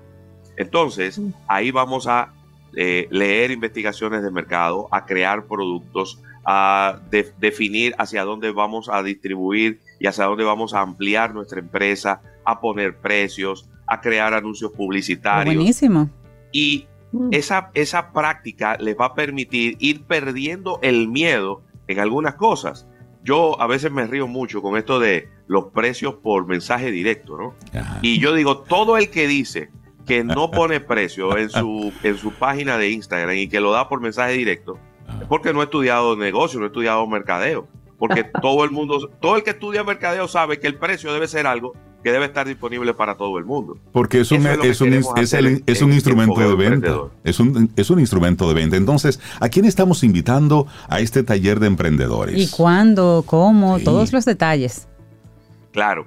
S10: Entonces, ahí vamos a eh, leer investigaciones de mercado, a crear productos, a de- definir hacia dónde vamos a distribuir y hacia dónde vamos a ampliar nuestra empresa, a poner precios, a crear anuncios publicitarios.
S5: Buenísimo.
S10: Y esa, esa práctica les va a permitir ir perdiendo el miedo en algunas cosas. Yo a veces me río mucho con esto de los precios por mensaje directo, ¿no?
S4: Ajá.
S10: Y yo digo, todo el que dice que no pone precio en su, en su página de Instagram y que lo da por mensaje directo, es porque no ha estudiado negocio, no ha estudiado mercadeo. Porque *laughs* todo el mundo, todo el que estudia mercadeo sabe que el precio debe ser algo que debe estar disponible para todo el mundo.
S4: Porque es un,
S10: es
S4: un, es el- es un
S10: en- en
S4: instrumento de venta. Es un, es un instrumento de venta. Entonces, ¿a quién estamos invitando a este taller de emprendedores?
S5: ¿Y cuándo? ¿Cómo?
S4: Sí.
S5: Todos los detalles.
S10: Claro.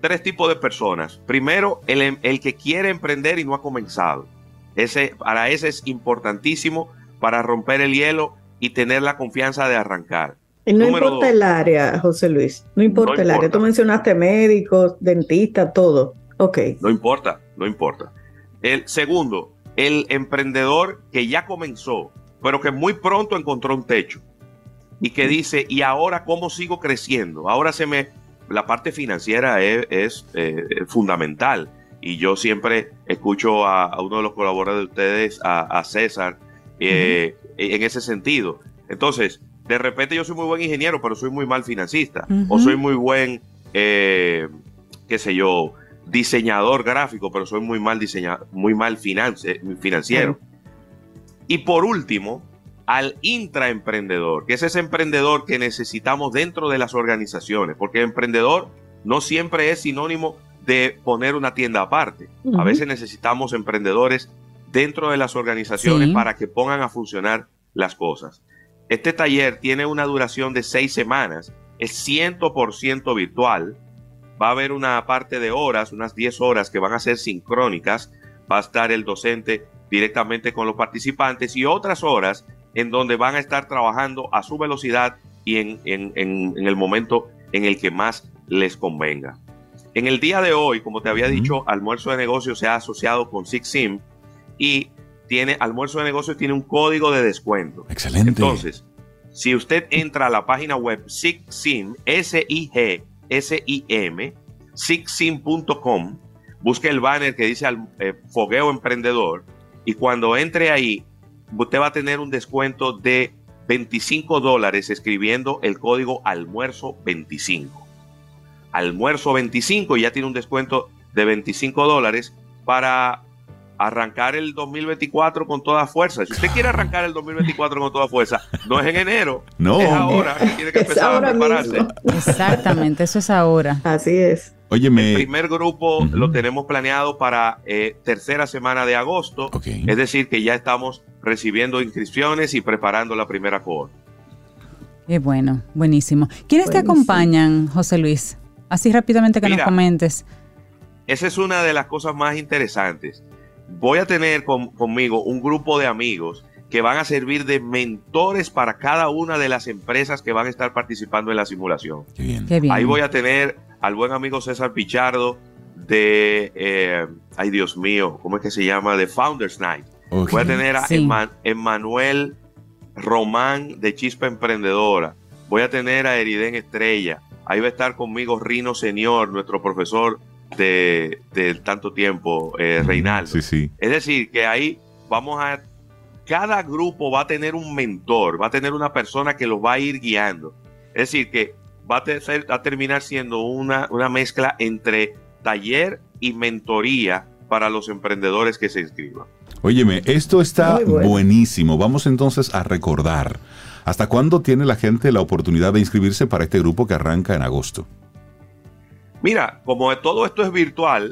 S10: Tres tipos de personas. Primero, el, em- el que quiere emprender y no ha comenzado. Ese, para ese es importantísimo para romper el hielo y tener la confianza de arrancar.
S6: Y no
S10: Número
S6: importa
S10: dos.
S6: el área, José Luis. No importa
S10: No
S6: el área.
S10: importa.
S6: Tú mencionaste médicos, dentistas, todo. Ok.
S10: No importa, no importa. El segundo, el emprendedor que ya comenzó, pero que muy pronto encontró un techo y que dice, ¿y ahora cómo sigo creciendo? Ahora se me... La parte financiera es, es, eh, fundamental y yo siempre escucho a, a uno de los colaboradores de ustedes, a, a César, eh, en ese sentido. Entonces, de repente yo soy muy buen ingeniero, pero soy muy mal financista. O soy muy buen, eh, qué sé yo, diseñador gráfico, pero soy muy mal diseñador, muy mal finance- financiero. Y por último, al intraemprendedor, que es ese emprendedor que necesitamos dentro de las organizaciones, porque emprendedor no siempre es sinónimo de poner una tienda aparte. A veces necesitamos emprendedores dentro de las organizaciones
S5: Sí.
S10: para que pongan a funcionar las cosas. Este taller tiene una duración de seis semanas, es 100% virtual. Va a haber una parte de horas, unas 10 horas que van a ser sincrónicas. Va a estar el docente directamente con los participantes y otras horas en donde van a estar trabajando a su velocidad y en, en- en- en el momento en el que más les convenga. En el día de hoy, como te había dicho, Almuerzo de Negocios se ha asociado con SIGSIM y tiene Almuerzo de Negocios tiene un código de descuento.
S4: Excelente.
S10: Entonces, si usted entra a la página web SIGSIM, S-I-G, S-I-M, SIGSIM.com, busque el banner que dice eh, Fogueo Emprendedor y cuando entre ahí, usted va a tener un descuento de 25 dólares escribiendo el código almuerzo 25. Almuerzo 25 y ya tiene un descuento de 25 dólares para arrancar el 2024 con toda fuerza. Si usted quiere arrancar el 2024 con toda fuerza, no es en enero,
S4: No.
S10: es ahora que tiene que empezar a prepararse.
S6: mismo.
S5: Exactamente, eso es ahora.
S6: Así es.
S10: El
S4: Óyeme,
S10: primer grupo lo tenemos planeado para eh, tercera semana de agosto,
S4: Ok.
S10: es decir, que ya estamos recibiendo inscripciones y preparando la primera cohorte.
S5: Qué bueno, buenísimo. ¿Quiénes te acompañan, José Luis? Así rápidamente que nos comentes.
S10: Esa es una de las cosas más interesantes. Voy a tener con- conmigo un grupo de amigos que van a servir de mentores para cada una de las empresas que van a estar participando en la simulación.
S4: qué bien.
S5: Qué bien.
S10: Ahí voy a tener al buen amigo César Pichardo de, eh, ay Dios mío, ¿cómo es que se llama? De Founders Night. Voy a tener a
S5: Sí.
S10: Emmanuel Román de Chispa Emprendedora. Voy a tener a Eriden Estrella. Ahí va a estar conmigo Rino Señor, nuestro profesor de, de tanto tiempo, eh, Reinaldo.
S4: Sí, sí.
S10: Es decir, que ahí vamos a... Cada grupo va a tener un mentor, va a tener una persona que los va a ir guiando. Es decir, que va a, te- ser- a terminar siendo una, una mezcla entre taller y mentoría para los emprendedores que se inscriban.
S4: Óyeme, esto está
S6: bueno.
S4: buenísimo. Vamos entonces a recordar. ¿Hasta cuándo tiene la gente la oportunidad de inscribirse para este grupo que arranca en agosto?
S10: Mira, como todo esto es virtual,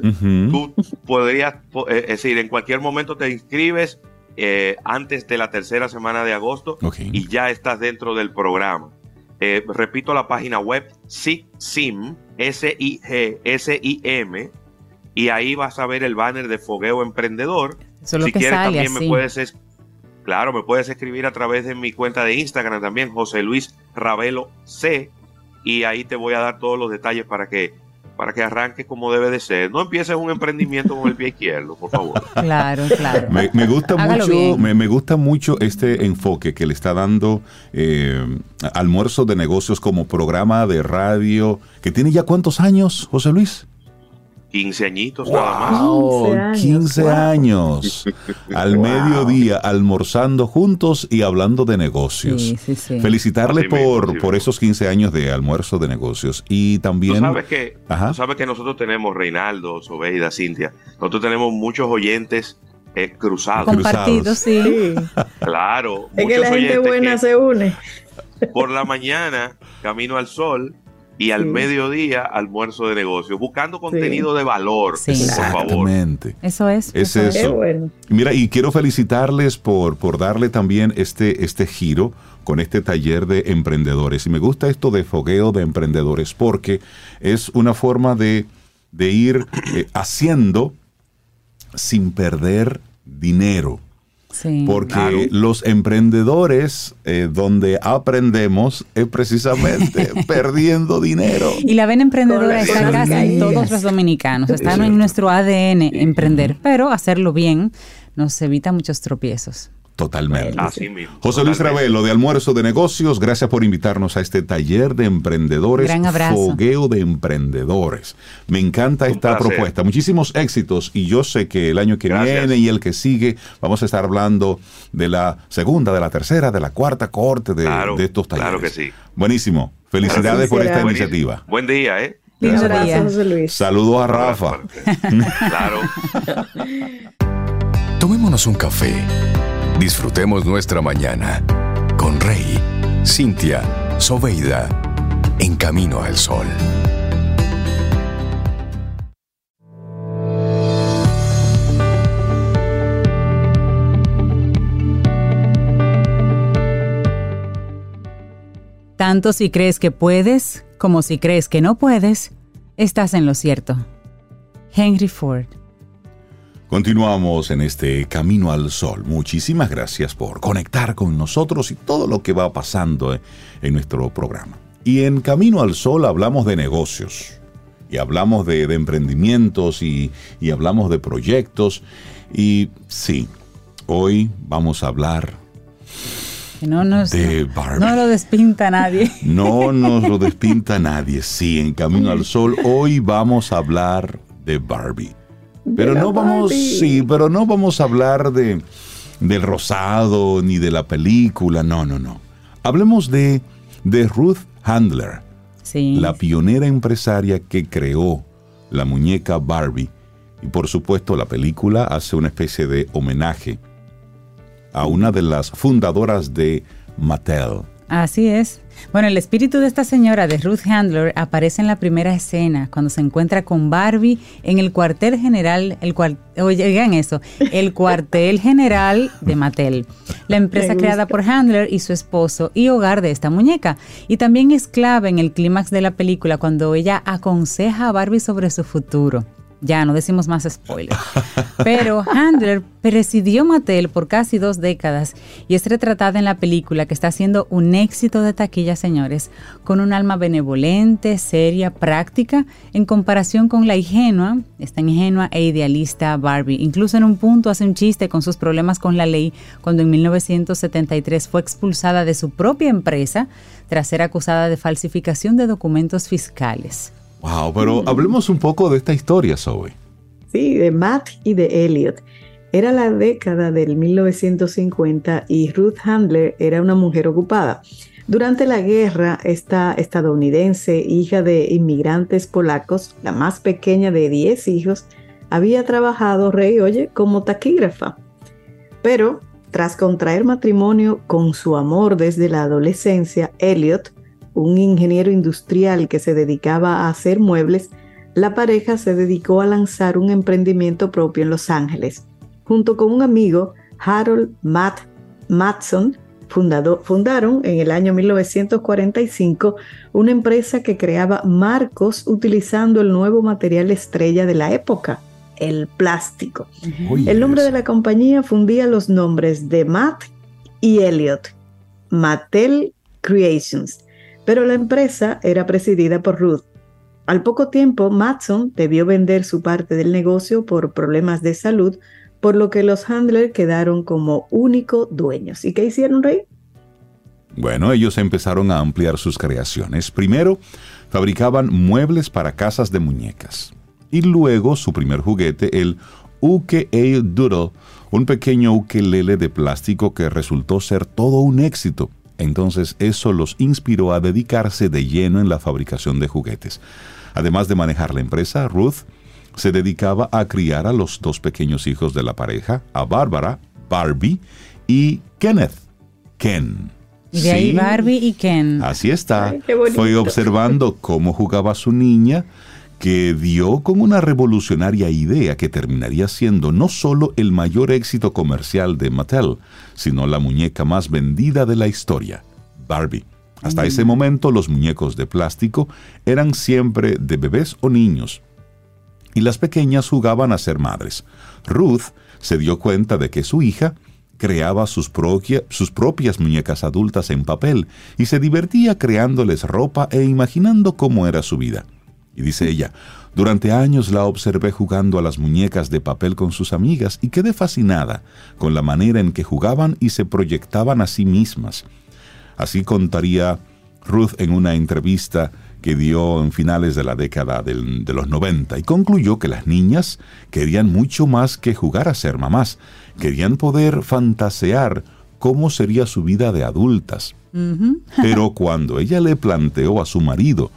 S10: tú podrías, po- eh, es decir, en cualquier momento te inscribes eh, antes de la tercera semana de agosto y ya estás dentro del programa. Eh, repito la página web SIGSIM, S-I-G, S-I-M, y ahí vas a ver el banner de Fogueo Emprendedor.
S5: Eso es lo
S10: si
S5: que
S10: quieres
S5: sale
S10: también me puedes, es- claro, me puedes escribir a través de mi cuenta de Instagram también, José Luis Ravelo C, y ahí te voy a dar todos los detalles para que para que arranques como debe de ser. No empieces un emprendimiento con el pie izquierdo, por favor. *laughs*
S5: Claro, claro.
S4: Me, me gusta
S5: Hágalo
S4: mucho, me gusta mucho este enfoque que le está dando eh, Almuerzo de Negocios como programa de radio que tiene ya cuántos años, José Luis.
S10: 15 añitos nada más.
S4: Wow,
S6: 15 años,
S4: 15
S6: wow.
S4: años. Al
S10: Wow.
S4: mediodía, almorzando juntos y hablando de negocios.
S5: Sí, sí, sí.
S4: Felicitarle
S10: mismo,
S4: por, por esos 15 años de almuerzo de negocios. Y
S10: Tú
S4: también.
S10: sabes que
S4: Ajá.
S10: tú sabes que nosotros tenemos Reinaldo, Sobeida, Cintia. Nosotros tenemos muchos oyentes eh, cruzados.
S5: Compartido, sí. *laughs*
S10: Claro,
S6: Es que
S10: muchos
S6: la gente
S10: oyentes
S6: buena
S10: que
S6: se une.
S10: por la mañana camino al sol y al
S6: Sí.
S10: mediodía almuerzo de negocios, buscando contenido de valor,
S5: Sí.
S10: por favor.
S4: Exactamente.
S5: Eso es.
S4: Es
S5: eso
S4: eso.
S6: Bueno.
S4: Mira, y quiero felicitarles por, por darle también este, este giro con este taller de emprendedores. Y me gusta esto de fogueo de emprendedores porque es una forma de, de ir eh, haciendo sin perder dinero.
S5: Sí.
S4: Porque
S10: Claro.
S4: los emprendedores eh, donde aprendemos es precisamente *laughs* perdiendo dinero.
S5: Y la vena emprendedora está casi en todos los dominicanos. Está
S4: Es
S5: en
S4: cierto.
S5: nuestro ADN emprender, pero hacerlo bien nos evita muchos tropiezos.
S4: Totalmente.
S10: Así mismo.
S4: José Luis
S10: totalmente.
S4: Ravelo de Almuerzo de Negocios, gracias por invitarnos a este taller de emprendedores.
S5: Gran abrazo.
S4: Fogueo de emprendedores. Me encanta esta propuesta. Muchísimos éxitos y yo sé que el año que
S10: Gracias.
S4: viene y el que sigue vamos a estar hablando de la segunda, de la tercera, de la cuarta corte de,
S10: Claro,
S4: de estos talleres.
S10: claro que sí.
S4: Buenísimo. Felicidades por esta iniciativa.
S10: Buen día, ¿eh?
S6: Abrazo,
S5: día.
S6: José Luis.
S4: Saludos a Rafa.
S10: Claro. *laughs*
S9: Tomémonos un café. Disfrutemos nuestra mañana con Rey, Cintia, Soveida, en camino al sol.
S5: Tanto si crees que puedes como si crees que no puedes, estás en lo cierto. Henry Ford.
S4: Continuamos en este Camino al Sol. Muchísimas gracias por conectar con nosotros y todo lo que va pasando eh, en nuestro programa. Y en Camino al Sol hablamos de negocios, y hablamos de, de emprendimientos, y, y hablamos de proyectos. Y sí, hoy vamos a hablar
S5: Que no, nos,
S4: de Barbie.
S5: no lo despinta nadie. *laughs*
S4: No nos lo *laughs* despinta nadie. Sí, en Camino al Sol hoy vamos a hablar de Barbie. Pero no vamos, sí, pero no vamos a hablar de del rosado ni de la película, no, no, no. Hablemos de de Ruth Handler,
S5: Sí.
S4: la pionera empresaria que creó la muñeca Barbie y por supuesto la película hace una especie de homenaje a una de las fundadoras de Mattel.
S5: Así es. Bueno, el espíritu de esta señora, de Ruth Handler, aparece en la primera escena, cuando se encuentra con Barbie en el cuartel general, el cual, oigan eso, el *laughs* cuartel general de Mattel, la empresa creada por Handler y su esposo y hogar de esta muñeca. Y también es clave en el clímax de la película cuando ella aconseja a Barbie sobre su futuro. Ya, no decimos más spoilers. Pero Handler presidió Mattel por casi dos décadas y es retratada en la película que está siendo un éxito de taquilla, señores, con un alma benevolente, seria, práctica, en comparación con la ingenua, esta ingenua e idealista Barbie. Incluso en un punto hace un chiste con sus problemas con la ley cuando en 1973 fue expulsada de su propia empresa tras ser acusada de falsificación de documentos fiscales.
S4: Wow, pero hablemos un poco de esta historia, Zoe.
S6: Sí, de Matt y de Elliot. Era la década del 1950 y Ruth Handler era una mujer ocupada. Durante la guerra, esta estadounidense, hija de inmigrantes polacos, la más pequeña de 10 hijos, había trabajado, rey, oye, como taquígrafa. Pero tras contraer matrimonio con su amor desde la adolescencia, Elliot, un ingeniero industrial que se dedicaba a hacer muebles, la pareja se dedicó a lanzar un emprendimiento propio en Los Ángeles. Junto con un amigo, Harold Matt Matson, fundado- fundaron en el año 1945 una empresa que creaba marcos utilizando el nuevo material estrella de la época, el plástico.
S4: Uy,
S6: El nombre
S4: eso.
S6: de la compañía fundía los nombres de Matt y Elliot, Mattel Creations, pero la empresa era presidida por Ruth. Al poco tiempo, Matson debió vender su parte del negocio por problemas de salud, por lo que los Handler quedaron como único dueños. ¿Y qué hicieron, Rey?
S4: Bueno, ellos empezaron a ampliar sus creaciones. Primero, fabricaban muebles para casas de muñecas. Y luego su primer juguete, el Uke Doodle, un pequeño ukelele de plástico que resultó ser todo un éxito. Entonces eso los inspiró a dedicarse de lleno en la fabricación de juguetes. Además de manejar la empresa, Ruth se dedicaba a criar a los dos pequeños hijos de la pareja, a Bárbara, Barbie, y Kenneth, Ken.
S5: Y de ahí Barbie y Ken.
S4: Así está.
S6: Ay, qué bonito.
S4: Fue observando cómo jugaba su niña que dio con una revolucionaria idea que terminaría siendo no solo el mayor éxito comercial de Mattel, sino la muñeca más vendida de la historia, Barbie. Hasta ese momento los muñecos de plástico eran siempre de bebés o niños, y las pequeñas jugaban a ser madres. Ruth se dio cuenta de que su hija creaba sus, propia- sus propias muñecas adultas en papel y se divertía creándoles ropa e imaginando cómo era su vida. Y dice ella, durante años la observé jugando a las muñecas de papel con sus amigas y quedé fascinada con la manera en que jugaban y se proyectaban a sí mismas. Así contaría Ruth en una entrevista que dio en finales de la década del- de los 90 y concluyó que las niñas querían mucho más que jugar a ser mamás, querían poder fantasear cómo sería su vida de adultas. Pero cuando ella le planteó a su marido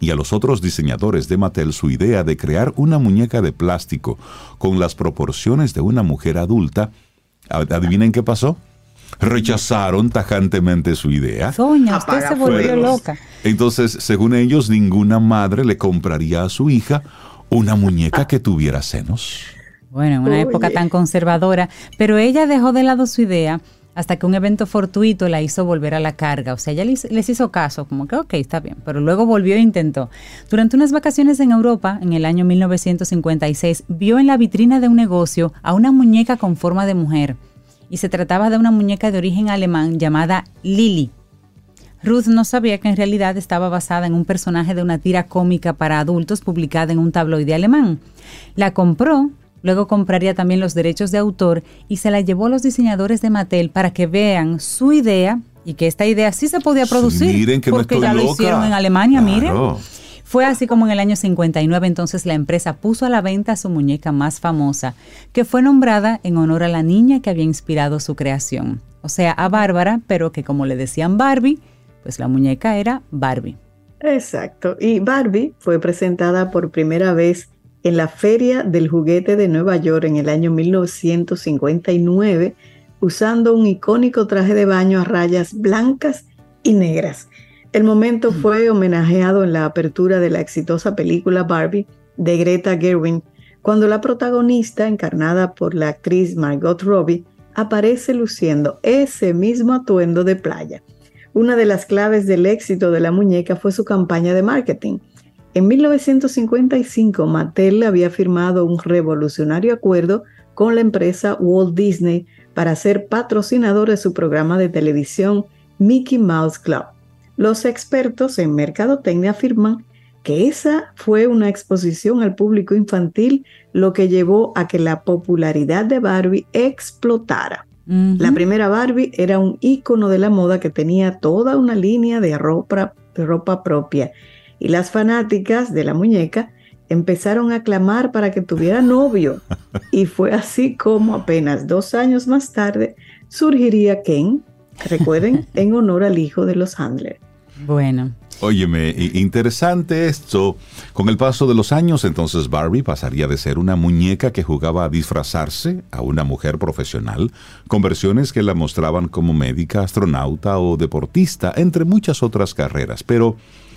S4: y a los otros diseñadores de Mattel su idea de crear una muñeca de plástico con las proporciones de una mujer adulta, adivinen qué pasó. Rechazaron tajantemente su idea.
S5: Soña, usted se volvió loca.
S4: Entonces, según ellos, ninguna madre le compraría a su hija una muñeca que tuviera senos.
S5: Bueno, en una época tan conservadora, pero ella dejó de lado su idea hasta que un evento fortuito la hizo volver a la carga. O sea, ella les, hizo caso, como que ok, está bien, pero luego volvió e intentó. Durante unas vacaciones en Europa, en el año 1956, vio en la vitrina de un negocio a una muñeca con forma de mujer. Y se trataba de una muñeca de origen alemán llamada Lily. Ruth no sabía que en realidad estaba basada en un personaje de una tira cómica para adultos publicada en un tabloide alemán. La compró Luego compraría también los derechos de autor y se la llevó a los diseñadores de Mattel para que vean su idea y que esta idea sí se podía producir.
S4: miren que
S5: porque ya lo hicieron en Alemania, miren. Fue así como en el año 59 entonces la empresa puso a la venta su muñeca más famosa, que fue nombrada en honor a la niña que había inspirado su creación. O sea, a Bárbara, pero que como le decían Barbie, pues la muñeca era Barbie.
S6: Exacto. Y Barbie fue presentada por primera vez en la Feria del Juguete de Nueva York en el año 1959 usando un icónico traje de baño a rayas blancas y negras. El momento mm. fue homenajeado en la apertura de la exitosa película Barbie de Greta Gerwin, cuando la protagonista, encarnada por la actriz Margot Robbie, aparece luciendo ese mismo atuendo de playa. Una de las claves del éxito de la muñeca fue su campaña de marketing. En 1955, Mattel había firmado un revolucionario acuerdo con la empresa Walt Disney para ser patrocinador de su programa de televisión Mickey Mouse Club. Los expertos en mercadotecnia afirman que esa fue una exposición al público infantil lo que llevó a que la popularidad de Barbie explotara. La primera Barbie era un ícono de la moda que tenía toda una línea de ropa, de ropa propia y las fanáticas de la muñeca empezaron a clamar para que tuviera novio. Y fue así como apenas dos años más tarde surgiría Ken, recuerden, *laughs* en honor al hijo de los Handler.
S5: Bueno.
S4: Óyeme, interesante esto. Con el paso de los años, entonces Barbie pasaría de ser una muñeca que jugaba a disfrazarse a una mujer profesional, con versiones que la mostraban como médica, astronauta o deportista, entre muchas otras carreras. Pero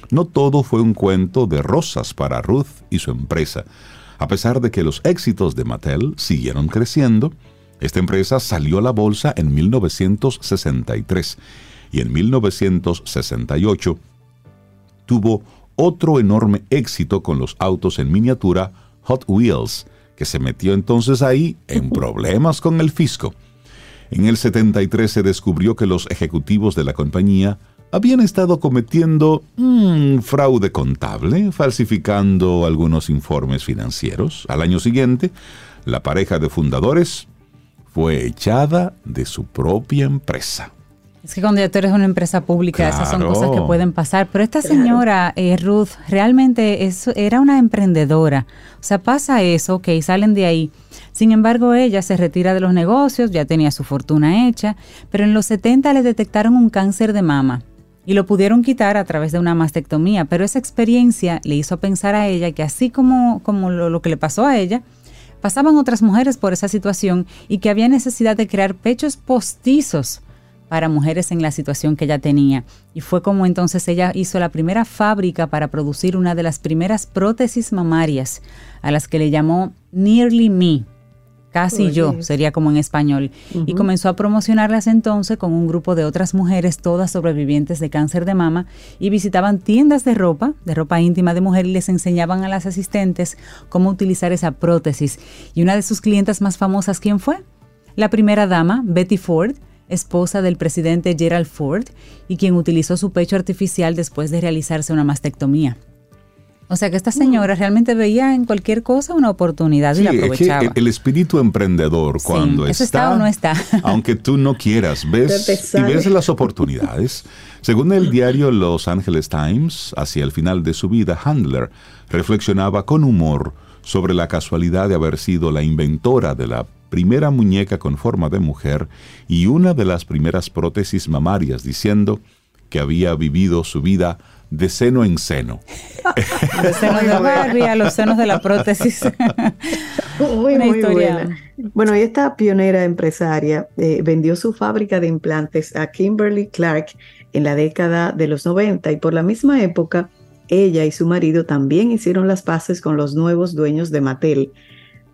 S4: no todo fue un cuento de rosas para Ruth y su empresa. A pesar de que los éxitos de Mattel siguieron creciendo, esta empresa salió a la bolsa en 1963 y en 1968 tuvo otro enorme éxito con los autos en miniatura Hot Wheels, que se metió entonces ahí en problemas con el fisco. En el 73 se descubrió que los ejecutivos de la compañía habían estado cometiendo un mm, fraude contable, falsificando algunos informes financieros. Al año siguiente, la pareja de fundadores fue echada de su propia empresa.
S5: Es que cuando ya tú eres una empresa pública, esas son cosas que pueden pasar. Pero esta señora, eh, Ruth, realmente era una emprendedora. O sea, pasa eso, ok, salen de ahí. Sin embargo, ella se retira de los negocios, ya tenía su fortuna hecha, pero en los 70 le detectaron un cáncer de mama y lo pudieron quitar a través de una mastectomía, pero esa experiencia le hizo pensar a ella que así como, como lo, que le pasó a ella, pasaban otras mujeres por esa situación y que había necesidad de crear pechos postizos para mujeres en la situación que ella tenía. Y fue como entonces ella hizo la primera fábrica para producir una de las primeras prótesis mamarias, a las que le llamó Nearly Me, casi yo, sería como en español, y comenzó a promocionarlas entonces con un grupo de otras mujeres, todas sobrevivientes de cáncer de mama, y visitaban tiendas de ropa, de ropa íntima de mujer, y les enseñaban a las asistentes cómo utilizar esa prótesis. Y una de sus clientas más famosas, ¿quién fue? La primera dama, Betty Ford, esposa del presidente Gerald Ford, y quien utilizó su pecho artificial después de realizarse una mastectomía. O sea que esta señora realmente veía en cualquier cosa una oportunidad y la aprovechaba.
S4: Es que el, espíritu emprendedor cuando
S5: está, está, o no está, *laughs*
S4: aunque tú no quieras, ves y ves las oportunidades. Según el diario Los Angeles Times, hacia el final de su vida, Handler reflexionaba con humor sobre la casualidad de haber sido la inventora de la primera muñeca con forma de mujer y una de las primeras prótesis mamarias, diciendo que había vivido su vida de seno en seno. *laughs*
S5: De senos de Barbie a los senos de la prótesis. *laughs*
S6: Muy,
S5: Una
S6: muy
S5: historia.
S6: buena. Bueno, y esta pionera empresaria eh, vendió su fábrica de implantes a Kimberly Clark en la década de los 90 y por la misma época ella y su marido también hicieron las paces con los nuevos dueños de Mattel.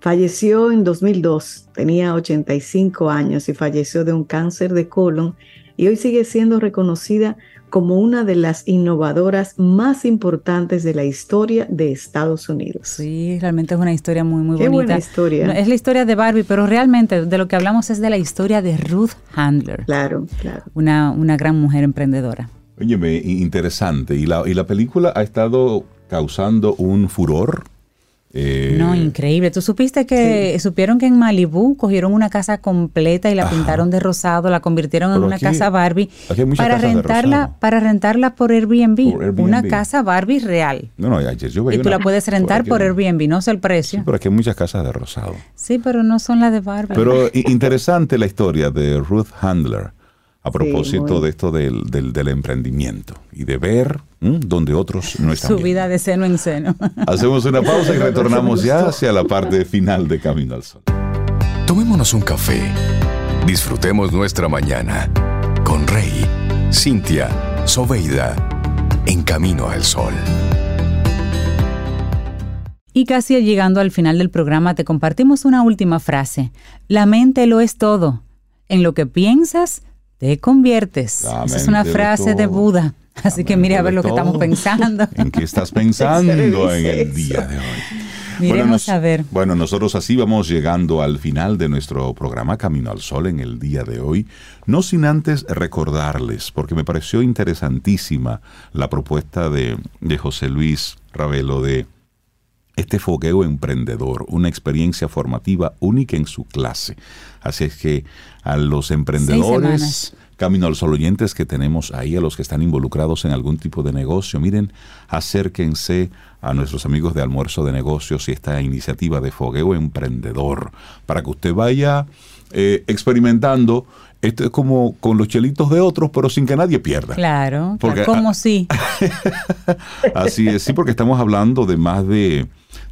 S6: Falleció en 2002, tenía 85 años y falleció de un cáncer de colon y hoy sigue siendo reconocida como una de las innovadoras más importantes de la historia de Estados Unidos.
S5: Sí, realmente es una historia muy, muy
S6: Qué
S5: bonita.
S6: buena historia.
S5: Es la historia de Barbie, pero realmente de lo que hablamos es de la historia de Ruth Handler.
S6: Claro, claro.
S5: Una, una gran mujer emprendedora.
S4: Óyeme, interesante. Y la, y la película ha estado causando un furor. Eh,
S5: No, increíble. ¿Tú supiste que supieron que en Malibú cogieron una casa completa y la
S4: Ajá.
S5: pintaron de rosado, la convirtieron en una casa Barbie para rentarla, para rentarla por Airbnb,
S4: Por Airbnb.
S5: una casa Barbie real.
S4: No, no, ayer yo veía
S5: Y tú
S4: una-
S5: la puedes rentar
S4: aquí-
S5: por Airbnb, no sé el precio.
S4: Sí, pero aquí hay muchas casas de rosado.
S5: Sí, pero no son las de Barbie.
S4: Pero interesante la historia de Ruth Handler a propósito
S6: muy.
S4: de esto del, del- del emprendimiento y de ver ¿m? donde otros no están
S5: Su
S4: viendo.
S5: vida de seno en seno. *laughs*
S4: Hacemos una pausa y retornamos ya hacia la parte final de Camino al Sol.
S9: Tomémonos un café. Disfrutemos nuestra mañana con Rey, Cintia, Soveida, en camino al sol.
S5: Y casi llegando al final del programa te compartimos una última frase. La mente lo es todo. En lo que piensas, te conviertes.
S4: La
S5: Esa es una frase de. Buda. Así que mire a ver lo que estamos pensando. *laughs*
S4: ¿En qué estás pensando en el día de hoy?
S5: Miremos
S4: nos-
S5: a ver.
S4: Bueno, nosotros así vamos llegando al final de nuestro programa Camino al Sol en el día de hoy. No sin antes recordarles, porque me pareció interesantísima la propuesta de, de José Luis Ravelo de este fogueo emprendedor, una experiencia formativa única en su clase. Así es que a los emprendedores. Camino al Sol oyentes que tenemos ahí, a los que están involucrados en algún tipo de negocio, miren, acérquense a nuestros amigos de Almuerzo de Negocios y esta iniciativa de fogueo emprendedor, para que usted vaya eh, experimentando. Esto es como con los chelitos de otros, pero sin que nadie pierda.
S5: Claro,
S4: Porque-
S5: como si. *laughs*
S4: Así es, sí, porque estamos hablando de más de,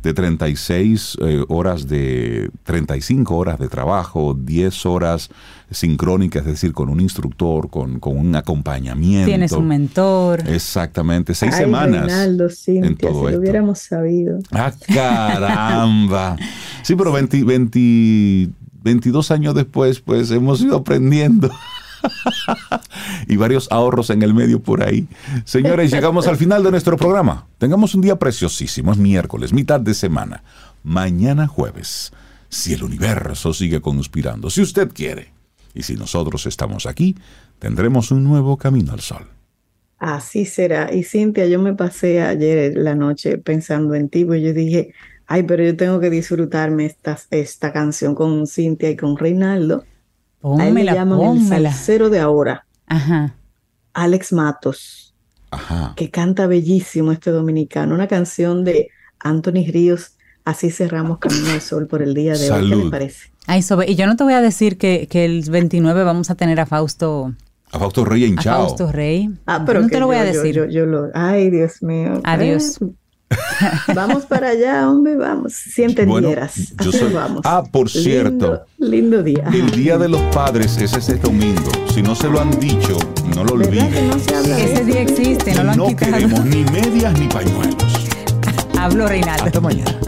S4: de 36 eh, horas de 35 horas de trabajo, 10 horas sincrónicas, es decir, con un instructor, con, con un acompañamiento.
S5: Tienes un mentor.
S4: Exactamente, seis
S6: Ay,
S4: semanas.
S6: Reinaldo, Cintia,
S4: en todo
S6: si lo
S4: esto.
S6: hubiéramos sabido.
S4: Ah, caramba. Sí, pero 20 20 22 años después, pues hemos ido aprendiendo. *laughs* y varios ahorros en el medio por ahí. Señores, llegamos al final de nuestro programa. Tengamos un día preciosísimo. Es miércoles, mitad de semana. Mañana jueves, si el universo sigue conspirando, si usted quiere. Y si nosotros estamos aquí, tendremos un nuevo camino al sol.
S6: Así será. Y Cintia, yo me pasé ayer la noche pensando en ti, pues yo dije, ay, pero yo tengo que disfrutarme esta, esta canción con Cintia y con Reinaldo. A él le
S5: Pónmela,
S6: llaman el
S5: pónmela.
S6: salsero de ahora,
S5: Ajá.
S6: Alex Matos,
S4: Ajá.
S6: que canta bellísimo este dominicano, una canción de Anthony Ríos. Así cerramos Camino al Sol por el día de hoy. ¿Qué
S4: Salud.
S6: le parece?
S5: Ay, Sobe, y yo no te voy a decir que, que el 29 vamos a tener a Fausto,
S4: A Fausto Rey
S5: a
S4: hinchado.
S5: Fausto Rey.
S6: Ah, pero
S5: no te lo voy a
S6: yo-
S5: decir.
S6: Yo, yo lo, ay, Dios mío.
S5: Adiós.
S6: Eh, *laughs* vamos para allá, hombre, vamos. Si entendieras.
S4: yo
S6: Así
S4: soy-
S6: vamos.
S4: Ah, por cierto.
S6: Lindo, lindo día.
S4: El Día de los Padres es este domingo. Si no se lo han dicho, no lo
S6: ¿Verdad que
S4: olviden.
S6: no
S5: Ese día existe, no lo han
S4: No
S5: quitado.
S4: queremos ni medias ni pañuelos. *laughs*
S5: Hablo, Reinaldo.
S4: Hasta mañana.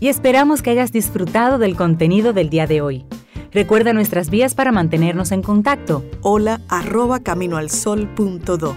S1: Y esperamos que hayas disfrutado del contenido del día de hoy. Recuerda nuestras vías para mantenernos en contacto.
S11: Hola arroba caminoalsol.do.